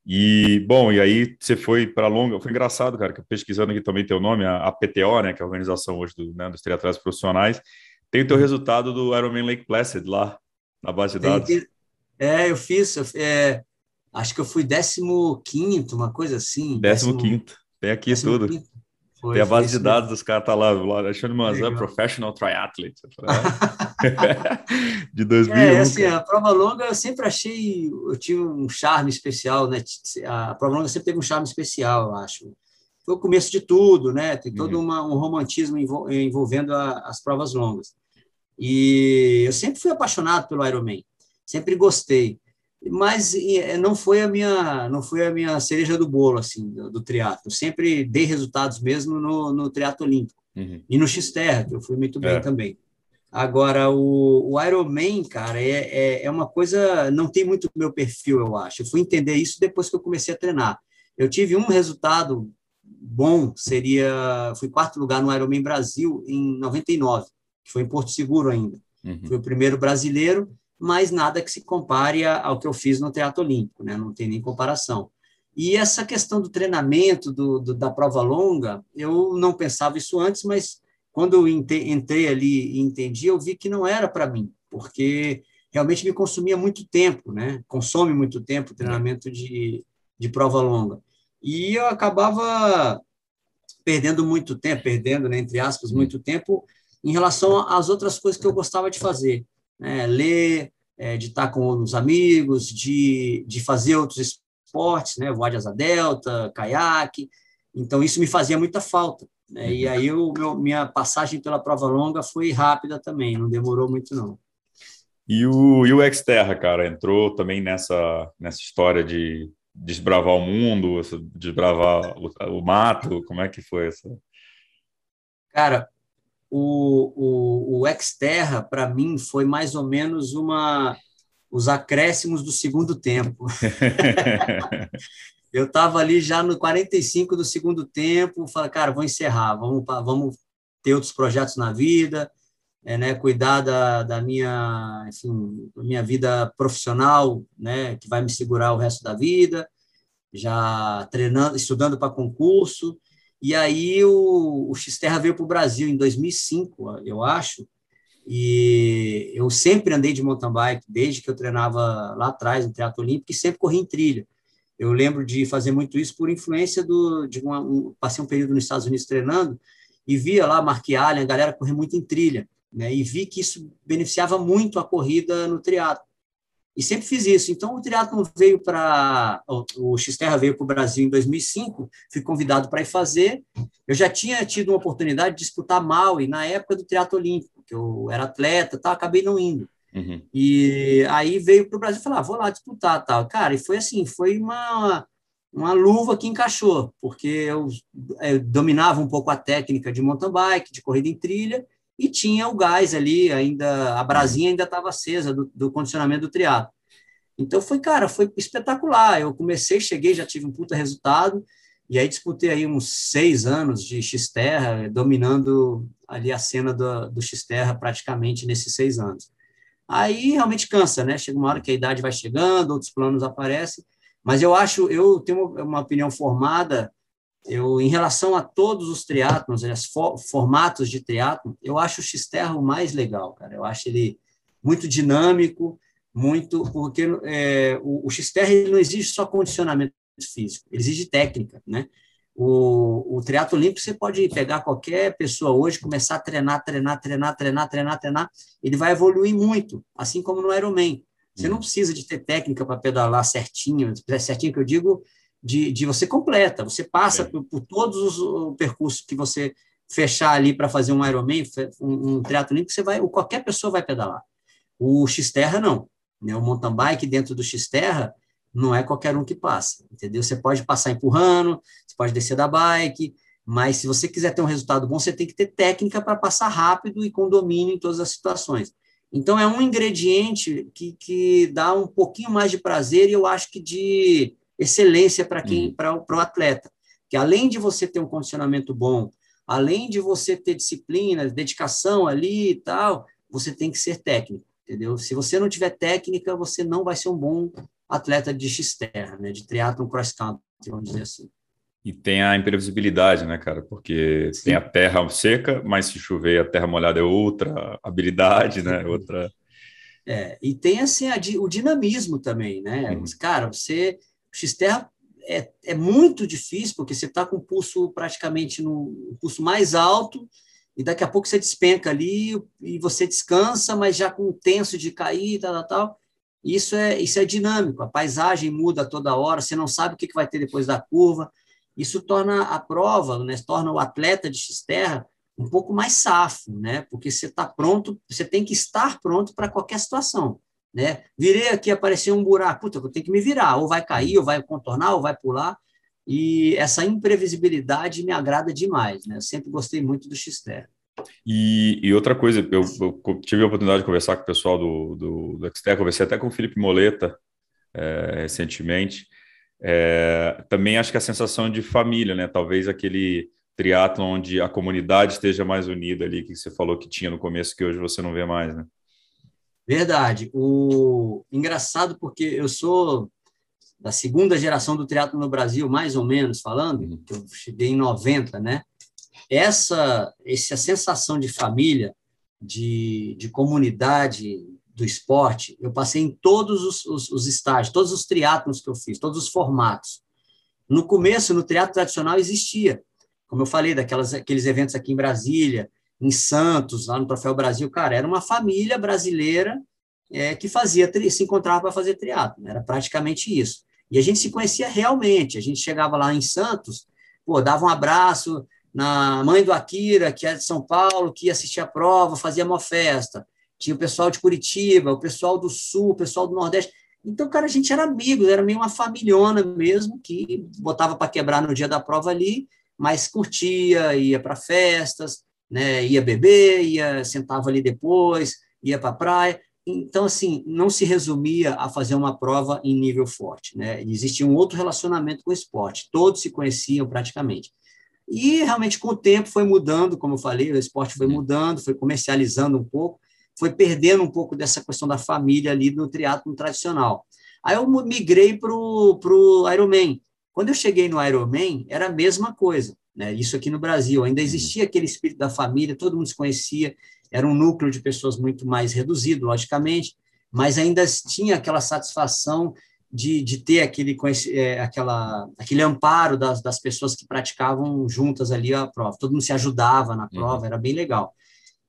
E, bom, e aí você foi para longa, foi engraçado, cara, que pesquisando aqui também teu nome, a, a PTO, né, que é a organização hoje do, né, dos triatletas profissionais, tem o teu uhum. resultado do Ironman Lake Placid lá, na base de dados. É, eu fiz, é, acho que eu fui 15 uma coisa assim. 15 tem aqui tudo. Foi, Tem a base de dados dos caras, tá lá, Alexandre Manzan, Professional Triathlete. [laughs] [laughs] de 2001. É, assim, a prova longa eu sempre achei, eu tinha um charme especial, né? A prova longa sempre teve um charme especial, eu acho. Foi o começo de tudo, né? Tem todo uhum. uma, um romantismo envolvendo a, as provas longas. E eu sempre fui apaixonado pelo Ironman, sempre gostei. Mas não foi a minha não foi a minha cereja do bolo assim do, do triatlo. Sempre dei resultados mesmo no, no triatlo olímpico uhum. e no X-Terra, que eu fui muito bem é. também. Agora, o, o Ironman, cara, é, é, é, uma coisa, não tem muito meu perfil, eu acho. Eu fui entender isso depois que eu comecei a treinar. Eu tive um resultado bom, seria, fui quarto lugar no Ironman Brasil em 99, que foi em Porto Seguro ainda. Uhum. Fui o primeiro brasileiro, mas nada que se compare ao que eu fiz no Teatro Olímpico, né? Não tem nem comparação. E essa questão do treinamento, do, do da prova longa, eu não pensava isso antes, mas quando eu entrei ali e entendi, eu vi que não era para mim, porque realmente me consumia muito tempo, né? Consome muito tempo o treinamento de, de prova longa. E eu acabava perdendo muito tempo, perdendo, né, entre aspas, muito tempo em relação às outras coisas que eu gostava de fazer, né? Ler, é, de estar com os amigos, de, de fazer outros esportes, né? Voar de asa delta, caiaque. Então, isso me fazia muita falta. Né? E aí o meu, minha passagem pela prova longa foi rápida também, não demorou muito não. E o, e o Xterra, cara, entrou também nessa, nessa história de desbravar o mundo, desbravar o, o mato, como é que foi essa? Cara, o, o, o Xterra, para mim, foi mais ou menos uma os acréscimos do segundo tempo. [laughs] eu estava ali já no 45 do segundo tempo, falei, cara, vou encerrar, vamos, vamos ter outros projetos na vida, é, né, cuidar da, da minha, enfim, da minha vida profissional, né, que vai me segurar o resto da vida, já treinando, estudando para concurso, e aí o, o Xterra veio para o Brasil em 2005, eu acho, e eu sempre andei de mountain bike, desde que eu treinava lá atrás no Teatro Olímpico, e sempre corri em trilha. Eu lembro de fazer muito isso por influência do, de uma, um, passei um período nos Estados Unidos treinando e via lá Mark Allen, a galera correr muito em trilha, né? E vi que isso beneficiava muito a corrida no triatlo. E sempre fiz isso. Então o triatlo veio para o, o Xterra veio para o Brasil em 2005, fui convidado para ir fazer. Eu já tinha tido uma oportunidade de disputar Maui na época do triatlo olímpico, que eu era atleta, tá, acabei não indo. Uhum. E aí veio para o Brasil e falou: ah, vou lá disputar tal. Cara, e foi assim: foi uma, uma luva que encaixou, porque eu, eu, dominava um pouco a técnica de mountain bike, de corrida em trilha, e tinha o gás ali, ainda a brasinha ainda estava acesa do, do, condicionamento do triatlo. Então foi, cara, foi espetacular. Eu comecei, cheguei, já tive um puta resultado, e aí disputei aí uns seis anos de X-Terra, dominando ali a cena do, do X-Terra praticamente nesses seis anos. Aí realmente cansa, né? Chega uma hora que a idade vai chegando, outros planos aparecem. Mas eu acho, eu tenho uma opinião formada, eu em relação a todos os triatlons, os formatos de triatlon, eu acho o Xterra o mais legal, cara. Eu acho ele muito dinâmico, muito porque é, o, o Xterra não exige só condicionamento físico, ele exige técnica, né? O, o triatlo olímpico, você pode pegar qualquer pessoa hoje, começar a treinar, treinar, treinar, treinar, treinar, treinar, ele vai evoluir muito, assim como no Ironman. Você não precisa de ter técnica para pedalar certinho, certinho que eu digo, de, de você completa, você passa é. por, por, todos os percursos que você fechar ali para fazer um Ironman, um, um triatlo olímpico, você vai, qualquer pessoa vai pedalar. O X-Terra não, né? O mountain bike dentro do X-Terra, não é qualquer um que passa, entendeu? Você pode passar empurrando, você pode descer da bike, mas se você quiser ter um resultado bom, você tem que ter técnica para passar rápido e com domínio em todas as situações. Então, é um ingrediente que, que dá um pouquinho mais de prazer e eu acho que de excelência para quem uhum. para o atleta. Que além de você ter um condicionamento bom, além de você ter disciplina, dedicação ali e tal, você tem que ser técnico, entendeu? Se você não tiver técnica, você não vai ser um bom atleta de X-Terra, né, de triatlon cross-country, vamos dizer assim. E tem a imprevisibilidade, né, cara? Porque Sim. tem a terra seca, mas se chover a terra molhada é outra habilidade, né? Outra. É, e tem assim a, o dinamismo também, né? Uhum. Cara, você X-Terra é, é muito difícil porque você está com o pulso praticamente no pulso mais alto e daqui a pouco você despenca ali e você descansa, mas já com o tenso de cair, tal, tal, tal. Isso é, isso é dinâmico, a paisagem muda toda hora, você não sabe o que vai ter depois da curva. Isso torna a prova, né, torna o atleta de X-Terra um pouco mais safo, né? Porque você está pronto, você tem que estar pronto para qualquer situação. Né? Virei aqui, apareceu um buraco, puta, eu tenho que me virar, ou vai cair, ou vai contornar, ou vai pular. E essa imprevisibilidade me agrada demais, né? Eu sempre gostei muito do Xterra. E, e, outra coisa, eu, eu, tive a oportunidade de conversar com o pessoal do, do, do Xterra, conversei até com o Felipe Moleta é, recentemente. É, também acho que a sensação de família, né? Talvez aquele triatlo onde a comunidade esteja mais unida ali, que você falou que tinha no começo, que hoje você não vê mais, né? Verdade. O engraçado porque eu sou da segunda geração do triatlo no Brasil, mais ou menos falando, uhum. eu cheguei em 90, né? Essa essa sensação de família, de, de comunidade do esporte, eu passei em todos os, os, os estágios, todos os triatlos que eu fiz, todos os formatos. No começo, no triatlo tradicional existia, como eu falei, daquelas aqueles eventos aqui em Brasília, em Santos, lá no Troféu Brasil, cara, era uma família brasileira é, que fazia se encontrava para fazer triatlo, era praticamente isso. E a gente se conhecia realmente, a gente chegava lá em Santos, pô, dava um abraço na mãe do Akira, que é de São Paulo, que ia assistir a prova, fazia uma festa. Tinha o pessoal de Curitiba, o pessoal do Sul, o pessoal do Nordeste. Então, cara, a gente era amigos, era meio uma familhona mesmo, que botava para quebrar no dia da prova ali, mas curtia, ia para festas, né, ia beber, ia sentava ali depois, ia para a praia. Então, assim, não se resumia a fazer uma prova em nível forte. Né? Existia um outro relacionamento com o esporte, todos se conheciam praticamente. E realmente, com o tempo, foi mudando, como eu falei, o esporte foi mudando, foi comercializando um pouco, foi perdendo um pouco dessa questão da família ali do triatlo tradicional. Aí eu migrei para o Ironman. Quando eu cheguei no Ironman, era a mesma coisa. Né? Isso aqui no Brasil, ainda existia aquele espírito da família, todo mundo se conhecia, era um núcleo de pessoas muito mais reduzido, logicamente, mas ainda tinha aquela satisfação de, de ter aquele, é, aquela, aquele amparo das, das pessoas que praticavam juntas ali a prova. Todo mundo se ajudava na prova, uhum. era bem legal.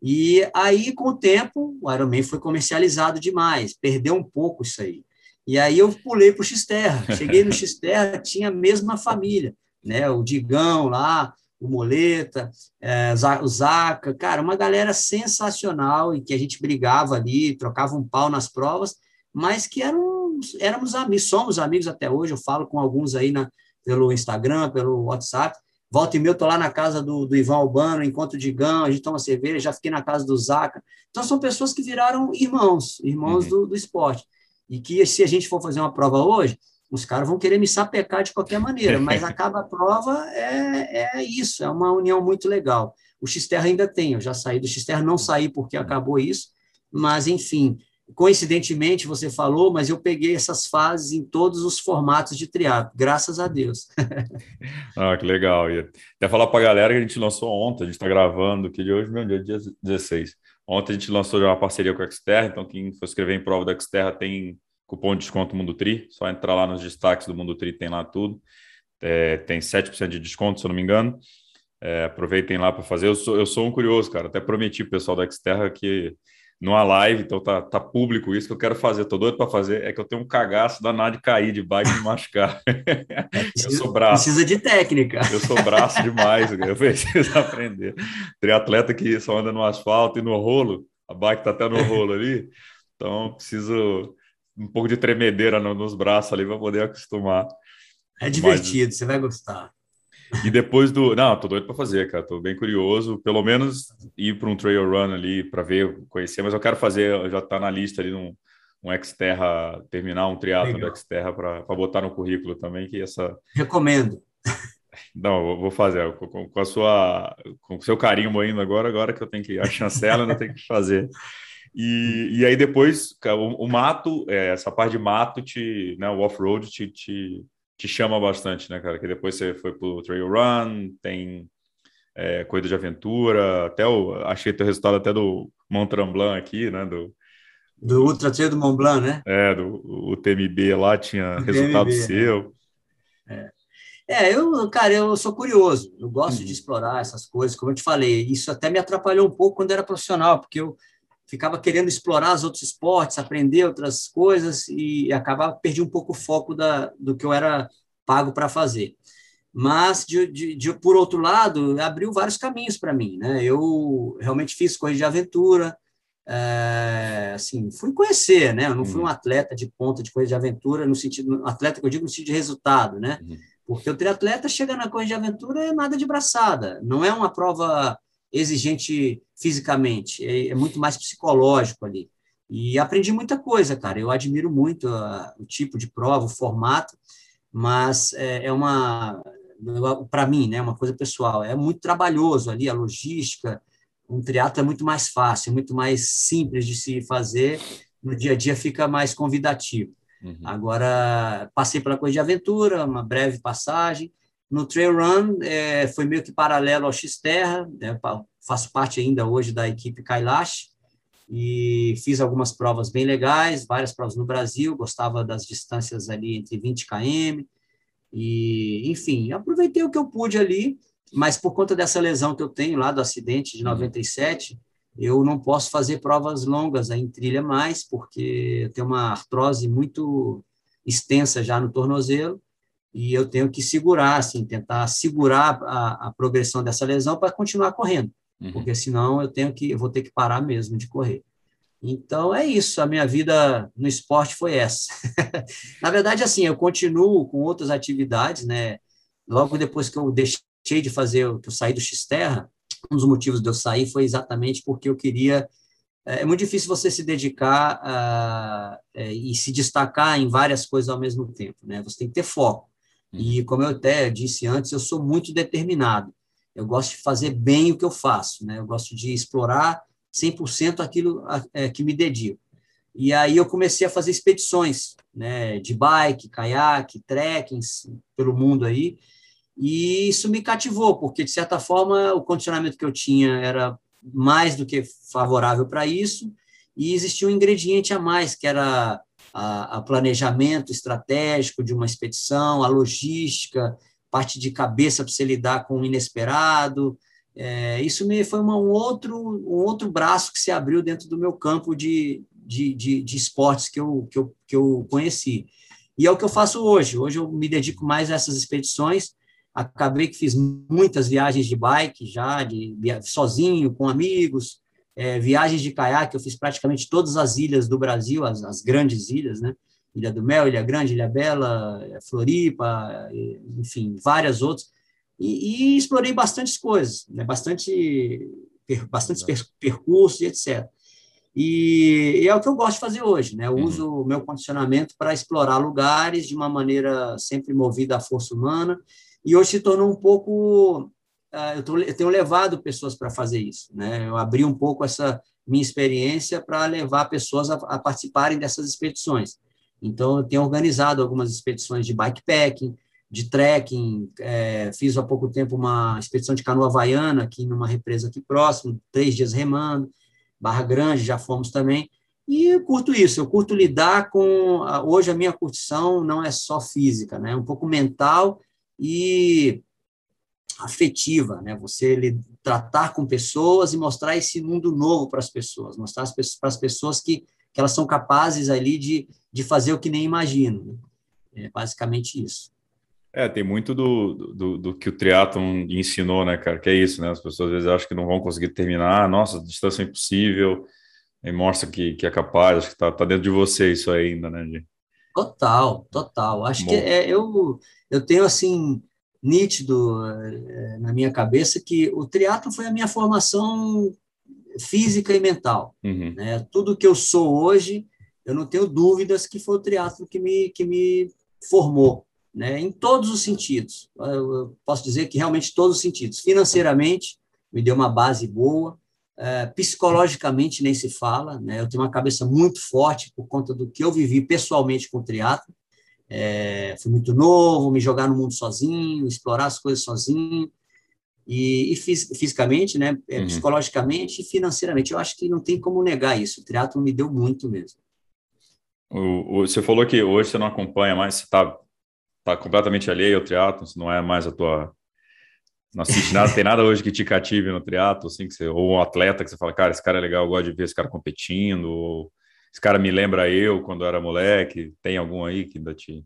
E aí, com o tempo, o Ironman foi comercializado demais, perdeu um pouco isso aí. E aí eu pulei para o X-Terra. Cheguei no [laughs] X-Terra, tinha a mesma família né? O Digão lá, o Moleta, é, o Zaca, cara, uma galera sensacional e que a gente brigava ali, trocava um pau nas provas, mas que eram, éramos amigos, somos amigos até hoje, eu falo com alguns aí na, pelo Instagram, pelo WhatsApp, volta e meia eu tô lá na casa do, do Ivan Albano, encontro o Digão, a gente toma cerveja, já fiquei na casa do Zaca, então são pessoas que viraram irmãos, irmãos uhum. do, do esporte, e que se a gente for fazer uma prova hoje, os caras vão querer me sapecar de qualquer maneira, mas [laughs] acaba a prova, é, é isso, é uma união muito legal. O Xterra ainda tem, eu já saí do Xterra, não saí porque acabou isso, mas enfim, coincidentemente você falou, mas eu peguei essas fases em todos os formatos de triatlo, graças a Deus. [laughs] ah, que legal. E até falar para a galera que a gente lançou ontem, a gente está gravando, que de hoje, meu dia, dia 16. Ontem a gente lançou já uma parceria com a Xterra, então quem for escrever em prova da Xterra tem cupom de desconto Mundo Tri, só entrar lá nos destaques do Mundo Tri, tem lá tudo. É, tem 7% de desconto, se eu não me engano. É, aproveitem lá para fazer. Eu sou, eu sou um curioso, cara. Até prometi pro pessoal da Xterra que numa live, então tá, tá público isso que eu quero fazer. Tô doido para fazer. É que eu tenho um cagaço danado de cair de bike e me machucar. [laughs] eu sou braço. Precisa de técnica. Eu sou braço demais, eu preciso [laughs] aprender. Triatleta que só anda no asfalto e no rolo, a bike tá até no rolo ali. Então preciso um pouco de tremedeira no, nos braços ali para poder acostumar. É divertido, Mas... você vai gostar. E depois do. Não, tô doido para fazer, cara. Tô bem curioso. Pelo menos ir para um trail run ali para ver, conhecer. Mas eu quero fazer, já tá na lista ali num um Xterra, terminar um triatlo do Xterra para botar no currículo também, que essa. Recomendo. Não, vou fazer com, com a sua, com o seu carinho ainda agora, agora que eu tenho que a chancela, eu tenho que fazer. [laughs] E, e aí depois o, o mato, é, essa parte de mato, te, né, o off-road te, te, te, chama bastante, né, cara? Que depois você foi pro trail run, tem é, corrida de aventura, até o, achei teu resultado até do Mont Tremblant aqui, né? Do, do Ultra Trail do Mont Blanc, né? É, do o TMB lá tinha o resultado TMB, seu. É. É, eu, cara, eu sou curioso, eu gosto uhum. de explorar essas coisas, como eu te falei, isso até me atrapalhou um pouco quando era profissional, porque eu ficava querendo explorar os outros esportes, aprender outras coisas e acabava perdi um pouco o foco da, do que eu era pago para fazer. Mas, de, de, de, por outro lado, abriu vários caminhos para mim. Né? Eu realmente fiz corrida de aventura, é, assim, fui conhecer, né? Eu não fui um uhum. atleta de ponta, de coisa de aventura, no sentido, atleta que eu digo no sentido de resultado, né? Uhum. Porque o triatleta chega na corrida de aventura é nada de braçada, não é uma prova exigente fisicamente, é, é muito mais psicológico ali. E aprendi muita coisa, cara. Eu admiro muito a, o tipo de prova, o formato, mas é, é uma, para mim, né, uma coisa pessoal, é muito trabalhoso ali a logística, um triatlo é muito mais fácil, é muito mais simples de se fazer, no dia a dia fica mais convidativo. Uhum. Agora, passei pela coisa de aventura, uma breve passagem. No trail run, é, foi meio que paralelo ao X-Terra, né, faço parte ainda hoje da equipe Kailash, e fiz algumas provas bem legais, várias provas no Brasil, gostava das distâncias ali entre 20 km, e, enfim, aproveitei o que eu pude ali, mas por conta dessa lesão que eu tenho lá do acidente de 97, uhum. eu não posso fazer provas longas em trilha mais, porque eu tenho uma artrose muito extensa já no tornozelo e eu tenho que segurar, assim, tentar segurar a, a progressão dessa lesão para continuar correndo, uhum. porque senão eu tenho que, eu vou ter que parar mesmo de correr. Então é isso, a minha vida no esporte foi essa. [laughs] Na verdade, assim, eu continuo com outras atividades, né? Logo depois que eu deixei de fazer, que eu saí do X-Terra, um dos motivos de eu sair foi exatamente porque eu queria. É, é muito difícil você se dedicar a, é, e se destacar em várias coisas ao mesmo tempo, né? Você tem que ter foco. E, uhum. como eu até disse antes, eu sou muito determinado. Eu gosto de fazer bem o que eu faço, né? Eu gosto de explorar 100% aquilo é, que me dedico. E aí eu comecei a fazer expedições, né? De bike, caiaque, trekking pelo mundo aí. E isso me cativou, porque, de certa forma, o condicionamento que eu tinha era mais do que favorável para isso, e existia um ingrediente a mais, que era a, a planejamento estratégico de uma expedição, a logística, parte de cabeça para você lidar com o inesperado. É, isso me foi uma, um, outro, um outro braço que se abriu dentro do meu campo de, de, de, de esportes que eu, que, eu, que eu conheci. E é o que eu faço hoje. Hoje eu me dedico mais a essas expedições, Acabei que fiz muitas viagens de bike já, de, sozinho, com amigos, é, viagens de caiaque, eu fiz praticamente todas as ilhas do Brasil, as, as grandes ilhas, né? Ilha do Mel, Ilha Grande, Ilha Bela, é, Floripa, enfim, várias outras. E, e explorei bastantes coisas, né? bastante, per, bastantes per, percursos e etc. E, e, é o que eu gosto de fazer hoje, né? Eu uhum. uso o meu condicionamento para explorar lugares de uma maneira sempre movida à força humana e hoje se tornou um pouco. Uh, eu, tô, eu, tenho levado pessoas para fazer isso. Né? Eu abri um pouco essa minha experiência para levar pessoas a, a, participarem dessas expedições. Então, eu tenho organizado algumas expedições de bikepacking, de trekking. É, fiz há pouco tempo uma expedição de canoa havaiana aqui numa represa aqui próximo, três dias remando. Barra Grande, já fomos também. E eu curto isso, eu curto lidar com. Hoje a minha curtição não é só física, né? é um pouco mental e afetiva, né? Você ele, tratar com pessoas e mostrar esse mundo novo para as pessoas, mostrar para as pessoas que, que elas são capazes ali de, de fazer o que nem imaginam. Né? É basicamente isso. É, tem muito do, do, do que o triatlon ensinou, né, cara? Que é isso, né? As pessoas às vezes acham que não vão conseguir terminar, nossa, distância é impossível, e mostra que, que é capaz, acho que está tá dentro de você isso ainda, né, Gi? Total, total. Acho Bom. que é, eu, eu tenho assim nítido é, na minha cabeça que o triatlo foi a minha formação física e mental. Uhum. Né? Tudo que eu sou hoje, eu não tenho dúvidas que foi o triatlo que me, que me formou, né? em todos os sentidos. Eu posso dizer que realmente todos os sentidos. Financeiramente, me deu uma base boa, é, psicologicamente nem se fala, né? Eu tenho uma cabeça muito forte por conta do que eu vivi pessoalmente com o triatlo. É, fui muito novo, me jogar no mundo sozinho, explorar as coisas sozinho. E, e fisicamente, né? É, uhum. Psicologicamente e financeiramente. Eu acho que não tem como negar isso. O triatlo me deu muito mesmo. O, o, você falou que hoje você não acompanha mais, você está tá completamente alheio ao triatlo, não é mais a tua não assiste nada, tem nada hoje que te cative no triatlo, assim, que você, ou um atleta que você fala, cara, esse cara é legal, eu gosto de ver esse cara competindo, ou esse cara me lembra eu quando eu era moleque, tem algum aí que ainda te...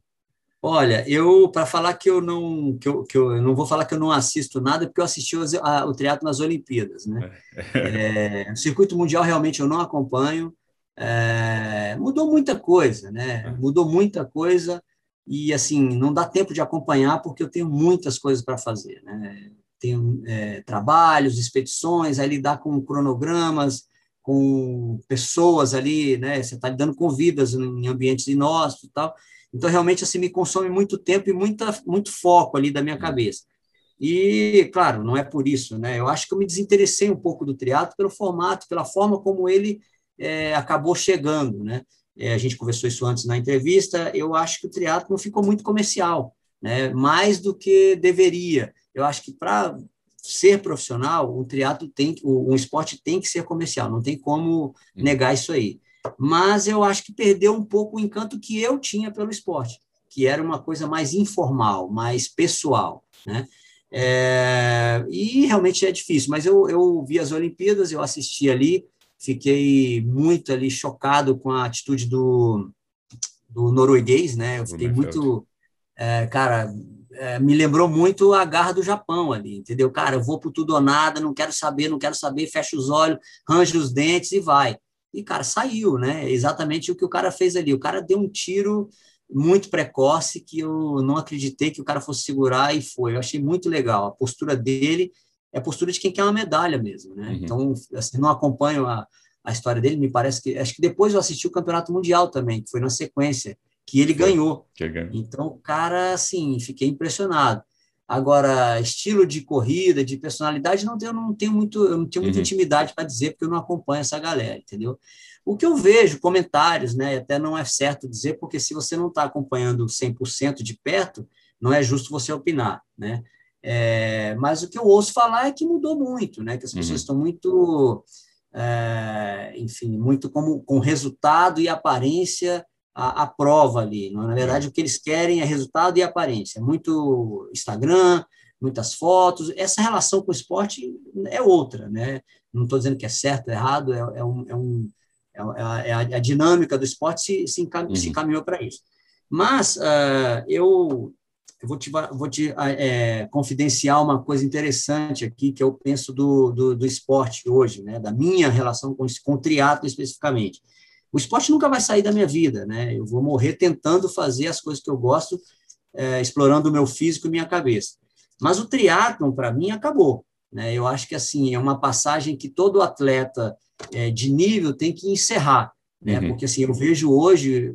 Olha, eu para falar que eu não que eu, que eu, não vou falar que eu não assisto nada porque eu assisti o, a, o triatlo nas Olimpíadas, né? [laughs] É, o circuito mundial realmente eu não acompanho. É, mudou muita coisa, né? É. Mudou muita coisa e assim não dá tempo de acompanhar porque eu tenho muitas coisas para fazer, né? Tenho é, trabalhos, expedições, aí lidar com cronogramas, com pessoas ali, né? Você está lidando com vidas em ambientes inóspitos e tal. Então, realmente, assim, me consome muito tempo e muita, muito foco ali da minha cabeça. E, claro, não é por isso, né? Eu acho que eu me desinteressei um pouco do triatlo pelo formato, pela forma como ele é, acabou chegando, né? É, a gente conversou isso antes na entrevista. Eu acho que o triatlo não ficou muito comercial, né? Mais do que deveria. Eu acho que para ser profissional, o triatlo tem, um esporte tem que ser comercial. Não tem como negar isso aí mas eu acho que perdeu um pouco o encanto que eu tinha pelo esporte, que era uma coisa mais informal, mais pessoal, né? É, e realmente é difícil, mas eu, eu vi as Olimpíadas, eu assisti ali, fiquei muito ali chocado com a atitude do, do norueguês, né? Eu fiquei muito, é, cara, é, me lembrou muito a garra do Japão ali, entendeu? Cara, eu vou por tudo ou nada, não quero saber, não quero saber, fecha os olhos, range os dentes e vai. E, cara, saiu, né? Exatamente o que o cara fez ali. O cara deu um tiro muito precoce que eu não acreditei que o cara fosse segurar e foi. Eu achei muito legal. A postura dele é a postura de quem quer uma medalha mesmo, né? Uhum. Então, assim, não acompanho a, a história dele, me parece que... Acho que depois eu assisti o Campeonato Mundial também, que foi na sequência, que ele ganhou. Que então, cara, assim, fiquei impressionado. Agora, estilo de corrida, de personalidade, não, eu não tenho muito, eu não tenho muita uhum. intimidade para dizer, porque eu não acompanho essa galera, entendeu? O que eu vejo, comentários, né, até não é certo dizer, porque se você não está acompanhando 100% de perto, não é justo você opinar, né? É, mas o que eu ouço falar é que mudou muito, né? Que as pessoas uhum. estão muito, é, enfim, muito como, com resultado e aparência a, a prova ali. Não? É? Na verdade, o que eles querem é resultado e aparência. Muito Instagram, muitas fotos. Essa relação com o esporte é outra, né? Não estou dizendo que é certo, é errado, é, é, um, é, um, é, é a, a, dinâmica do esporte se, se, encam, uhum. se encaminhou para isso. Mas uh, eu, eu vou te, vou te é, confidenciar uma coisa interessante aqui que eu penso do, do, do esporte hoje, né? da minha relação com, com o triatlo especificamente. O esporte nunca vai sair da minha vida, né? Eu vou morrer tentando fazer as coisas que eu gosto, é, explorando o meu físico e minha cabeça. Mas o triatlon, para mim, acabou. Né? Eu acho que, assim, é uma passagem que todo atleta é, de nível tem que encerrar, né? Uhum. Porque, assim, eu vejo hoje,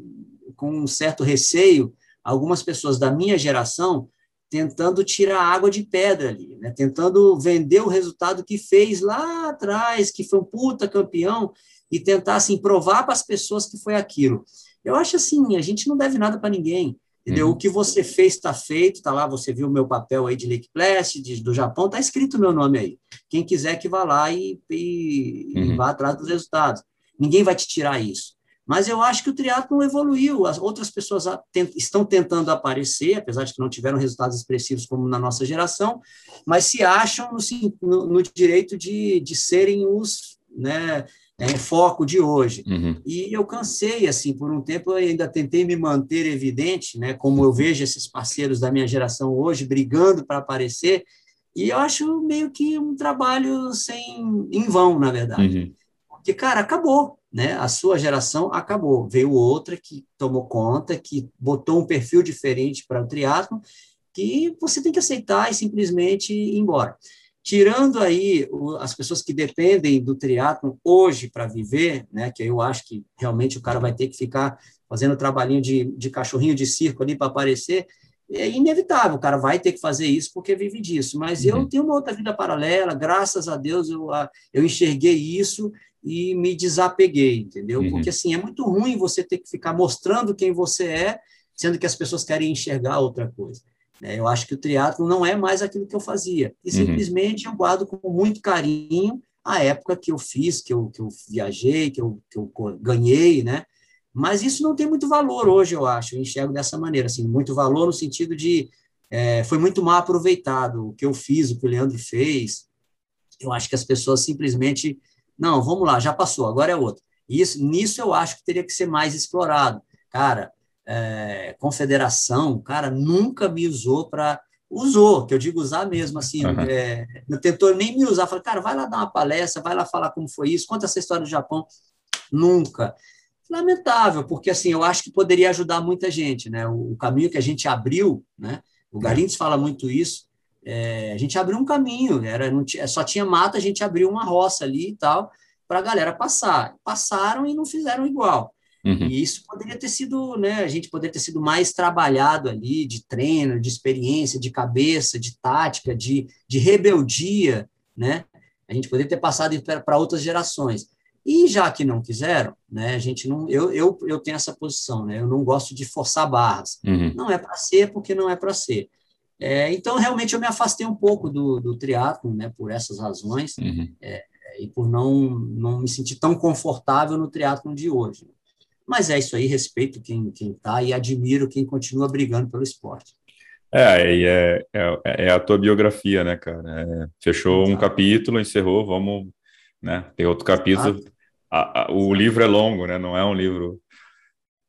com um certo receio, algumas pessoas da minha geração tentando tirar água de pedra ali, né? tentando vender o resultado que fez lá atrás, que foi um puta campeão, e tentar assim provar para as pessoas que foi aquilo. Eu acho assim, a gente não deve nada para ninguém. Entendeu? Uhum. O que você fez está feito, está lá, você viu o meu papel aí de Lake Placid, do Japão, está escrito o meu nome aí. Quem quiser que vá lá e, e, uhum. e, vá atrás dos resultados. Ninguém vai te tirar isso. Mas eu acho que o triatlo evoluiu, as outras pessoas estão tentando aparecer, apesar de que não tiveram resultados expressivos como na nossa geração, mas se acham no, no, no direito de, de serem os né, é, foco de hoje. Uhum. E eu cansei, assim, por um tempo eu ainda tentei me manter evidente, né, como eu vejo esses parceiros da minha geração hoje brigando para aparecer, e eu acho meio que um trabalho sem em vão, na verdade. Uhum. Porque, cara, acabou, né? A sua geração acabou. Veio outra que tomou conta, que botou um perfil diferente para o triatlo, que você tem que aceitar e simplesmente ir embora. Tirando aí as pessoas que dependem do triatlo hoje para viver, né, que eu acho que realmente o cara vai ter que ficar fazendo trabalhinho de, de cachorrinho de circo ali para aparecer, é inevitável, o cara vai ter que fazer isso porque vive disso. Mas uhum. eu tenho uma outra vida paralela, graças a Deus eu, eu enxerguei isso e me desapeguei, entendeu? Uhum. Porque assim, é muito ruim você ter que ficar mostrando quem você é, sendo que as pessoas querem enxergar outra coisa. Né? Eu acho que o triatlo não é mais aquilo que eu fazia. E uhum. simplesmente eu guardo com muito carinho a época que eu fiz, que eu, que eu viajei, que eu, que eu ganhei, né? Mas isso não tem muito valor hoje, eu acho. Eu enxergo dessa maneira, assim, muito valor no sentido de é, foi muito mal aproveitado o que eu fiz, o que o Leandro fez. Eu acho que as pessoas simplesmente não, vamos lá, já passou, agora é outro. Isso, nisso eu acho que teria que ser mais explorado. Cara, é, confederação, cara, nunca me usou para usou, que eu digo usar mesmo, assim, uhum. é, não tentou nem me usar, falei, cara, vai lá dar uma palestra, vai lá falar como foi isso, conta essa história do Japão, nunca. Lamentável, porque assim, eu acho que poderia ajudar muita gente, né, o, o caminho que a gente abriu, né, o é. Galindes fala muito isso, é, a gente abriu um caminho, era, não tinha, só tinha mata, a gente abriu uma roça ali e tal, para a galera passar. Passaram e não fizeram igual. Uhum. E isso poderia ter sido, né, a gente poderia ter sido mais trabalhado ali, de treino, de experiência, de cabeça, de tática, de, de rebeldia, né? A gente poderia ter passado para outras gerações. E já que não quiseram, né, a gente não, eu, eu, eu tenho essa posição, né? Eu não gosto de forçar barras. Uhum. Não é para ser porque não é para ser. É, então, realmente, eu me afastei um pouco do, do triatlo, né, por essas razões, uhum. é, e por não, não me sentir tão confortável no triatlo de hoje. Mas é isso aí, respeito quem está e admiro quem continua brigando pelo esporte. É, e é, é, é, a tua biografia, né, cara? É, fechou Exato. um capítulo, encerrou, vamos, né? Tem outro capítulo. A, a, o livro é longo, né? Não é um livro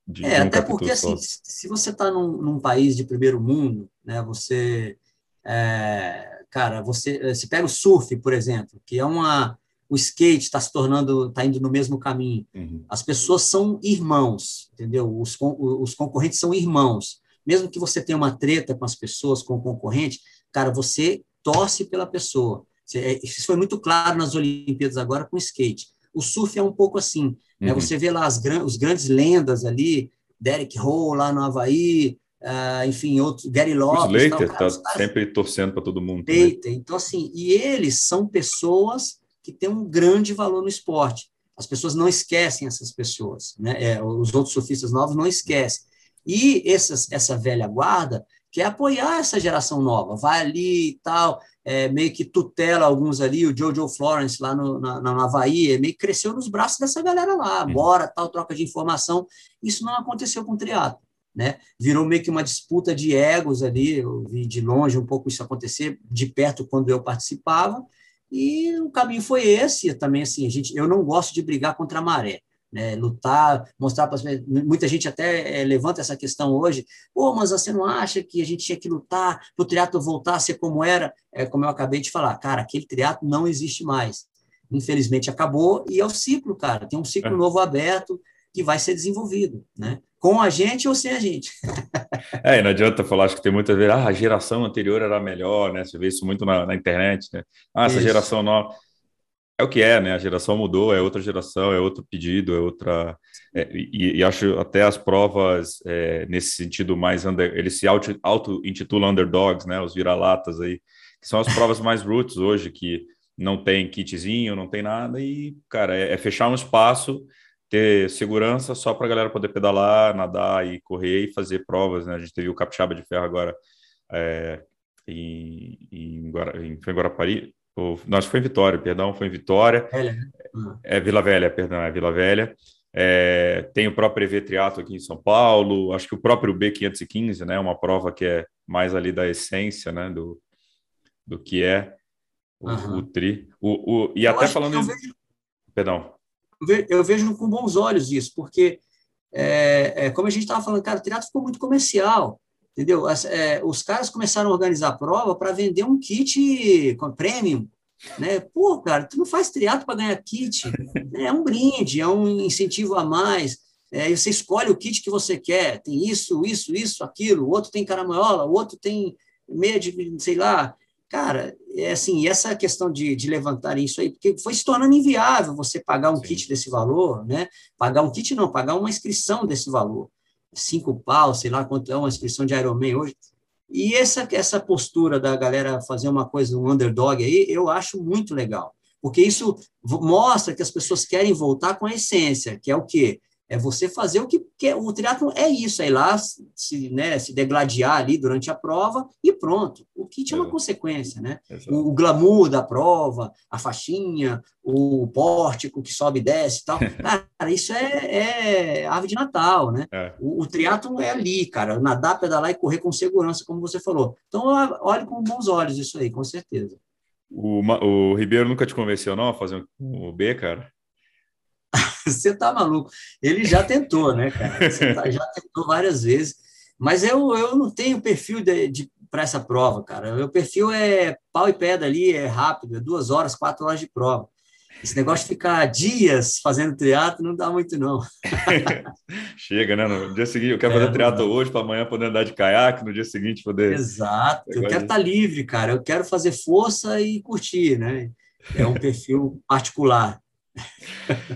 de É, um até porque, assim, se você está num, num, país de primeiro mundo, né? Você, é, cara, você, você pega o surf, por exemplo, que é uma o skate está se tornando, está indo no mesmo caminho. Uhum. As pessoas são irmãos, entendeu? Os, os concorrentes são irmãos. Mesmo que você tenha uma treta com as pessoas, com o concorrente, cara, você torce pela pessoa. É, isso foi muito claro nas Olimpíadas agora com o skate. O surf é um pouco assim. Né? Uhum. Né? Você vê lá as os grandes lendas ali, Derek Hall lá no Havaí, uh, enfim, outros, Gary Lopes. Slater está sempre torcendo para todo mundo. Então, assim, e eles são pessoas que tem um grande valor no esporte. As pessoas não esquecem essas pessoas, né? É, os outros surfistas novos não esquecem. E essas, essa velha guarda quer apoiar essa geração nova, vai ali e tal, é, meio que tutela alguns ali, o Jojo Florence lá no, na, na Havaí, meio que cresceu nos braços dessa galera lá, bora, tal, troca de informação. Isso não aconteceu com o triatlo. Né? Virou meio que uma disputa de egos ali, eu vi de longe um pouco isso acontecer, de perto quando eu participava, e o caminho foi esse também, assim, a gente, eu não gosto de brigar contra a maré. Né, lutar, mostrar para muita gente até é, levanta essa questão hoje, pô, mas você não acha que a gente tinha que lutar para o triatlo voltar a ser como era? É como eu acabei de falar, cara, aquele triatlo não existe mais. Infelizmente acabou e é o ciclo, cara. Tem um ciclo é. novo aberto que vai ser desenvolvido, né? Com a gente ou sem a gente. [laughs] é, e não adianta falar, acho que tem muita vezes, ah, a geração anterior era melhor, né? Você vê isso muito na, na internet, né? Ah, essa isso. geração nova. É o que é, né? A geração mudou, é outra geração, é outro pedido, é outra. É, e, e, acho até as provas é, nesse sentido mais under, eles se auto-intitulam auto underdogs, né? Os vira-latas aí, que são as provas mais roots hoje, que não tem kitzinho, não tem nada, e, cara, é, é fechar um espaço ter segurança só para a galera poder pedalar, nadar e correr e fazer provas, né? A gente teve o Capixaba de Ferro agora é, em, em, em, foi em Guarapari, ou, não, acho que foi em Vitória, perdão, foi em Vitória. Velha. Né? É Vila Velha, perdão, é Vila Velha. É, tem o próprio EV Triato aqui em São Paulo, acho que o próprio B515, né? Uma prova que é mais ali da essência, né? Do, do que é o, uhum. o tri. O, o, e eu até falando... Em... Vejo... Perdão eu vejo com bons olhos isso, porque, é, é, como a gente estava falando, cara, o teatro ficou muito comercial, entendeu? As, é, os caras começaram a organizar a prova para vender um kit com premium, né? Pô, cara, tu não faz triatlo para ganhar kit, né? é um brinde, é um incentivo a mais. É, você escolhe o kit que você quer, tem isso, isso, isso, aquilo, o outro tem caramanhola, o outro tem meia de, sei lá, Cara, é assim, essa questão de, de levantar isso aí, porque foi se tornando inviável você pagar um Sim. kit desse valor, né? Pagar um kit não, pagar uma inscrição desse valor. Cinco pau, sei lá quanto é uma inscrição de Ironman hoje. E essa, essa postura da galera fazer uma coisa, um underdog aí, eu acho muito legal. Porque isso mostra que as pessoas querem voltar com a essência, que é o quê? É você fazer o que quer. O triatlo é isso, é ir lá, se, né, se degladiar ali durante a prova e pronto. O kit é uma é. consequência, né? O, o, glamour da prova, a faixinha, o pórtico que sobe e desce e tal. [laughs] Cara, isso é, é ave de Natal, né? É. O, o triatlo é ali, cara. Nadar, pedalar e correr com segurança, como você falou. Então, olhe com bons olhos isso aí, com certeza. O, o Ribeiro nunca te convenceu, não, a fazer o B, cara? [laughs] Você tá maluco. Ele já tentou, né, cara? Você tá, já tentou várias vezes. Mas eu, eu não tenho perfil de, de para essa prova, cara. Meu perfil é pau e pedra ali, é rápido, é duas horas, quatro horas de prova. Esse negócio de ficar dias fazendo triatlo não dá muito, não. [laughs] Chega, né? No dia seguinte, eu quero é, fazer triatlo hoje, para amanhã poder andar de caiaque, no dia seguinte poder. Exato, eu quero estar tá livre, cara. Eu quero fazer força e curtir, né? É um [laughs] perfil particular.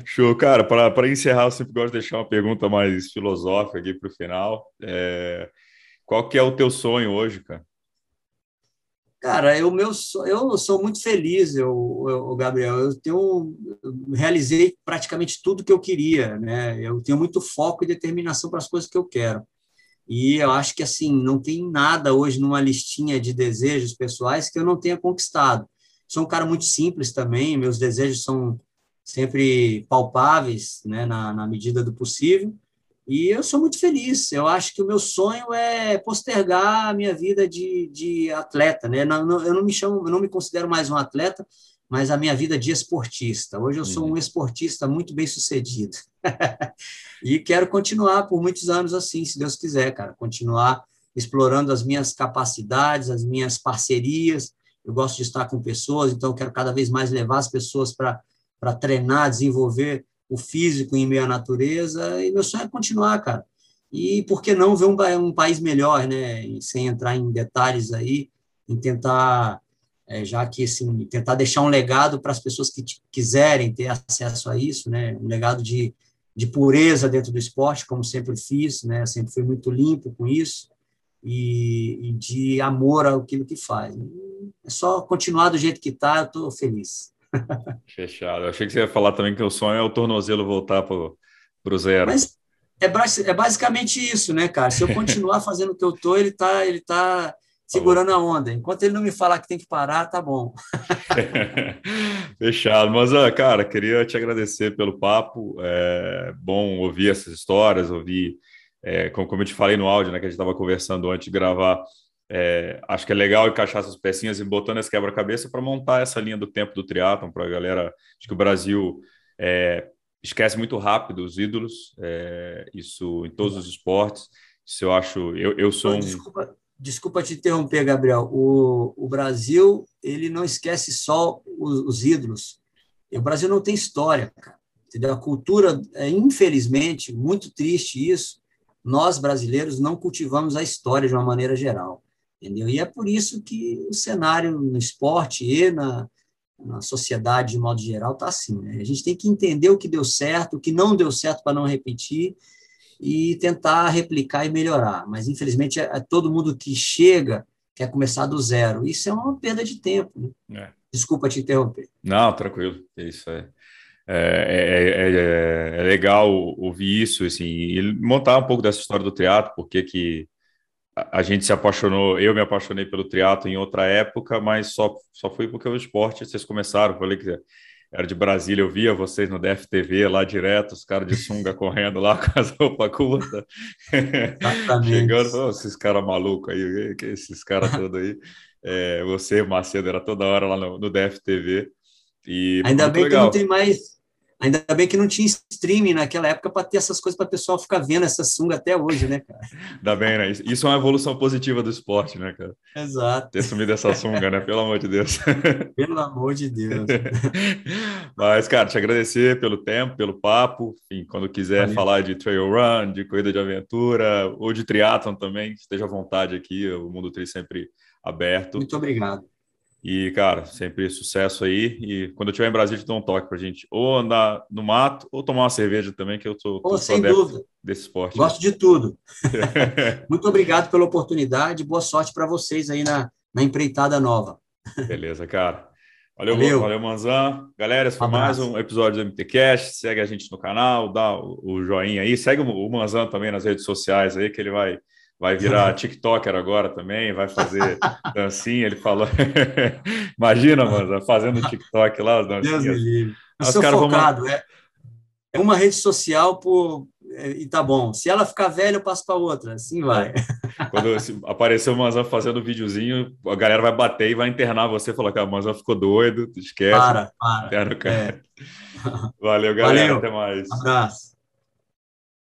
Show, cara. Para encerrar, eu sempre gosto de deixar uma pergunta mais filosófica aqui para o final. É... Qual que é o teu sonho hoje, cara? Cara, eu, meu, eu sou muito feliz, eu, eu, Gabriel. Eu tenho, eu realizei praticamente tudo que eu queria, né? Eu tenho muito foco e determinação para as coisas que eu quero. E eu acho que assim não tem nada hoje numa listinha de desejos pessoais que eu não tenha conquistado. Sou um cara muito simples também. Meus desejos são sempre palpáveis, né? Na, na medida do possível. E eu sou muito feliz. Eu acho que o meu sonho é postergar a minha vida de, de atleta, né? Não, não, eu não me chamo, eu não me considero mais um atleta, mas a minha vida de esportista. Hoje eu sou uhum. um esportista muito bem sucedido. [laughs] e quero continuar por muitos anos assim, se Deus quiser, cara. Continuar explorando as minhas capacidades, as minhas parcerias. Eu gosto de estar com pessoas, então quero cada vez mais levar as pessoas para treinar, desenvolver o físico em meio à natureza, e meu sonho é continuar, cara. E por que não ver um, um país melhor, né? E sem entrar em detalhes aí, em tentar, é, já que assim, tentar deixar um legado para as pessoas que quiserem ter acesso a isso, né? Um legado de, de pureza dentro do esporte, como sempre fiz, né? Sempre fui muito limpo com isso. E, e de amor àquilo que faz. É só continuar do jeito que está, eu estou feliz. Fechado. Eu achei que você ia falar também que o sonho é o tornozelo voltar para o zero. Mas é, é, basicamente isso, né, cara? Se eu continuar fazendo o que eu tô, ele tá, ele tá segurando a onda. Enquanto ele não me falar que tem que parar, tá bom. [laughs] Fechado. Mas, cara, queria te agradecer pelo papo. É bom ouvir essas histórias, ouvir, é, como, como eu te falei no áudio, né, que a gente estava conversando antes de gravar, é, acho que é legal encaixar essas pecinhas e botando esse quebra-cabeça para montar essa linha do tempo do triatlon para a galera. Acho que o Brasil é, esquece muito rápido os ídolos, é, isso em todos os esportes. Isso eu acho. Eu, eu sou um... desculpa, desculpa te interromper, Gabriel. O, o Brasil ele não esquece só os, os ídolos. O Brasil não tem história, cara. Entendeu? A cultura, é, infelizmente, muito triste isso. Nós brasileiros não cultivamos a história de uma maneira geral. Entendeu? E é por isso que o cenário no esporte e na, na sociedade, de modo geral, está assim. Né? A gente tem que entender o que deu certo, o que não deu certo para não repetir e tentar replicar e melhorar. Mas, infelizmente, é, é, todo mundo que chega quer começar do zero. Isso é uma perda de tempo. Né? É. Desculpa te interromper. Não, tranquilo. Isso é. É, é, é, é, legal ouvir isso assim, e montar um pouco dessa história do teatro, porque que a gente se apaixonou, eu me apaixonei pelo triatlo em outra época, mas só, só foi porque o esporte, vocês começaram, falei que era de Brasília, eu via vocês no DFTV lá direto, os caras de sunga [laughs] correndo lá com as roupas curtas, chegando, oh, esses caras malucos aí, que esses caras todos aí, é, você, Macedo, era toda hora lá no, no DFTV, e Ainda bem legal. que não tem mais Ainda bem que não tinha streaming naquela época para ter essas coisas para o pessoal ficar vendo essa sunga até hoje, né, cara? Ainda bem, né? Isso é uma evolução positiva do esporte, né, cara? Exato. Ter sumido essa sunga, né? Pelo amor de Deus. [laughs] Pelo amor de Deus. [laughs] Mas, cara, te agradecer pelo tempo, pelo papo. Enfim, quando quiser Valeu. falar de trail run, de corrida de aventura ou de triatlon também, esteja à vontade aqui. O Mundo Tri sempre aberto. Muito obrigado. E, cara, sempre sucesso aí. E quando eu estiver em Brasília, te dou um toque pra gente ou andar no mato ou tomar uma cerveja também, que eu sou, oh, sem dúvida. desse esporte. Gosto de tudo. [laughs] Muito obrigado pela oportunidade. Boa sorte para vocês aí na, na empreitada nova. Beleza, cara. Valeu, valeu, valeu Manzan. Galera, esse foi um mais um episódio do MTCast. Segue a gente no canal, dá o, o joinha aí. Segue o, o Manzan também nas redes sociais aí, que ele vai vai virar TikToker agora também, vai fazer [laughs] dancinha. Ele falou. [laughs] Imagina, mano, fazendo TikTok lá, as dancinhas. Deus me livre. Eu sou focado, vão... é, é uma rede social por. É, e tá bom. Se ela ficar velha, eu passo para outra. Assim vai. [laughs] Quando apareceu o Manzan fazendo videozinho, a galera vai bater e vai internar você e falar que o Manzan ficou doido, esquece. Para, para. É. Valeu, galera. Valeu. Até mais. abraço.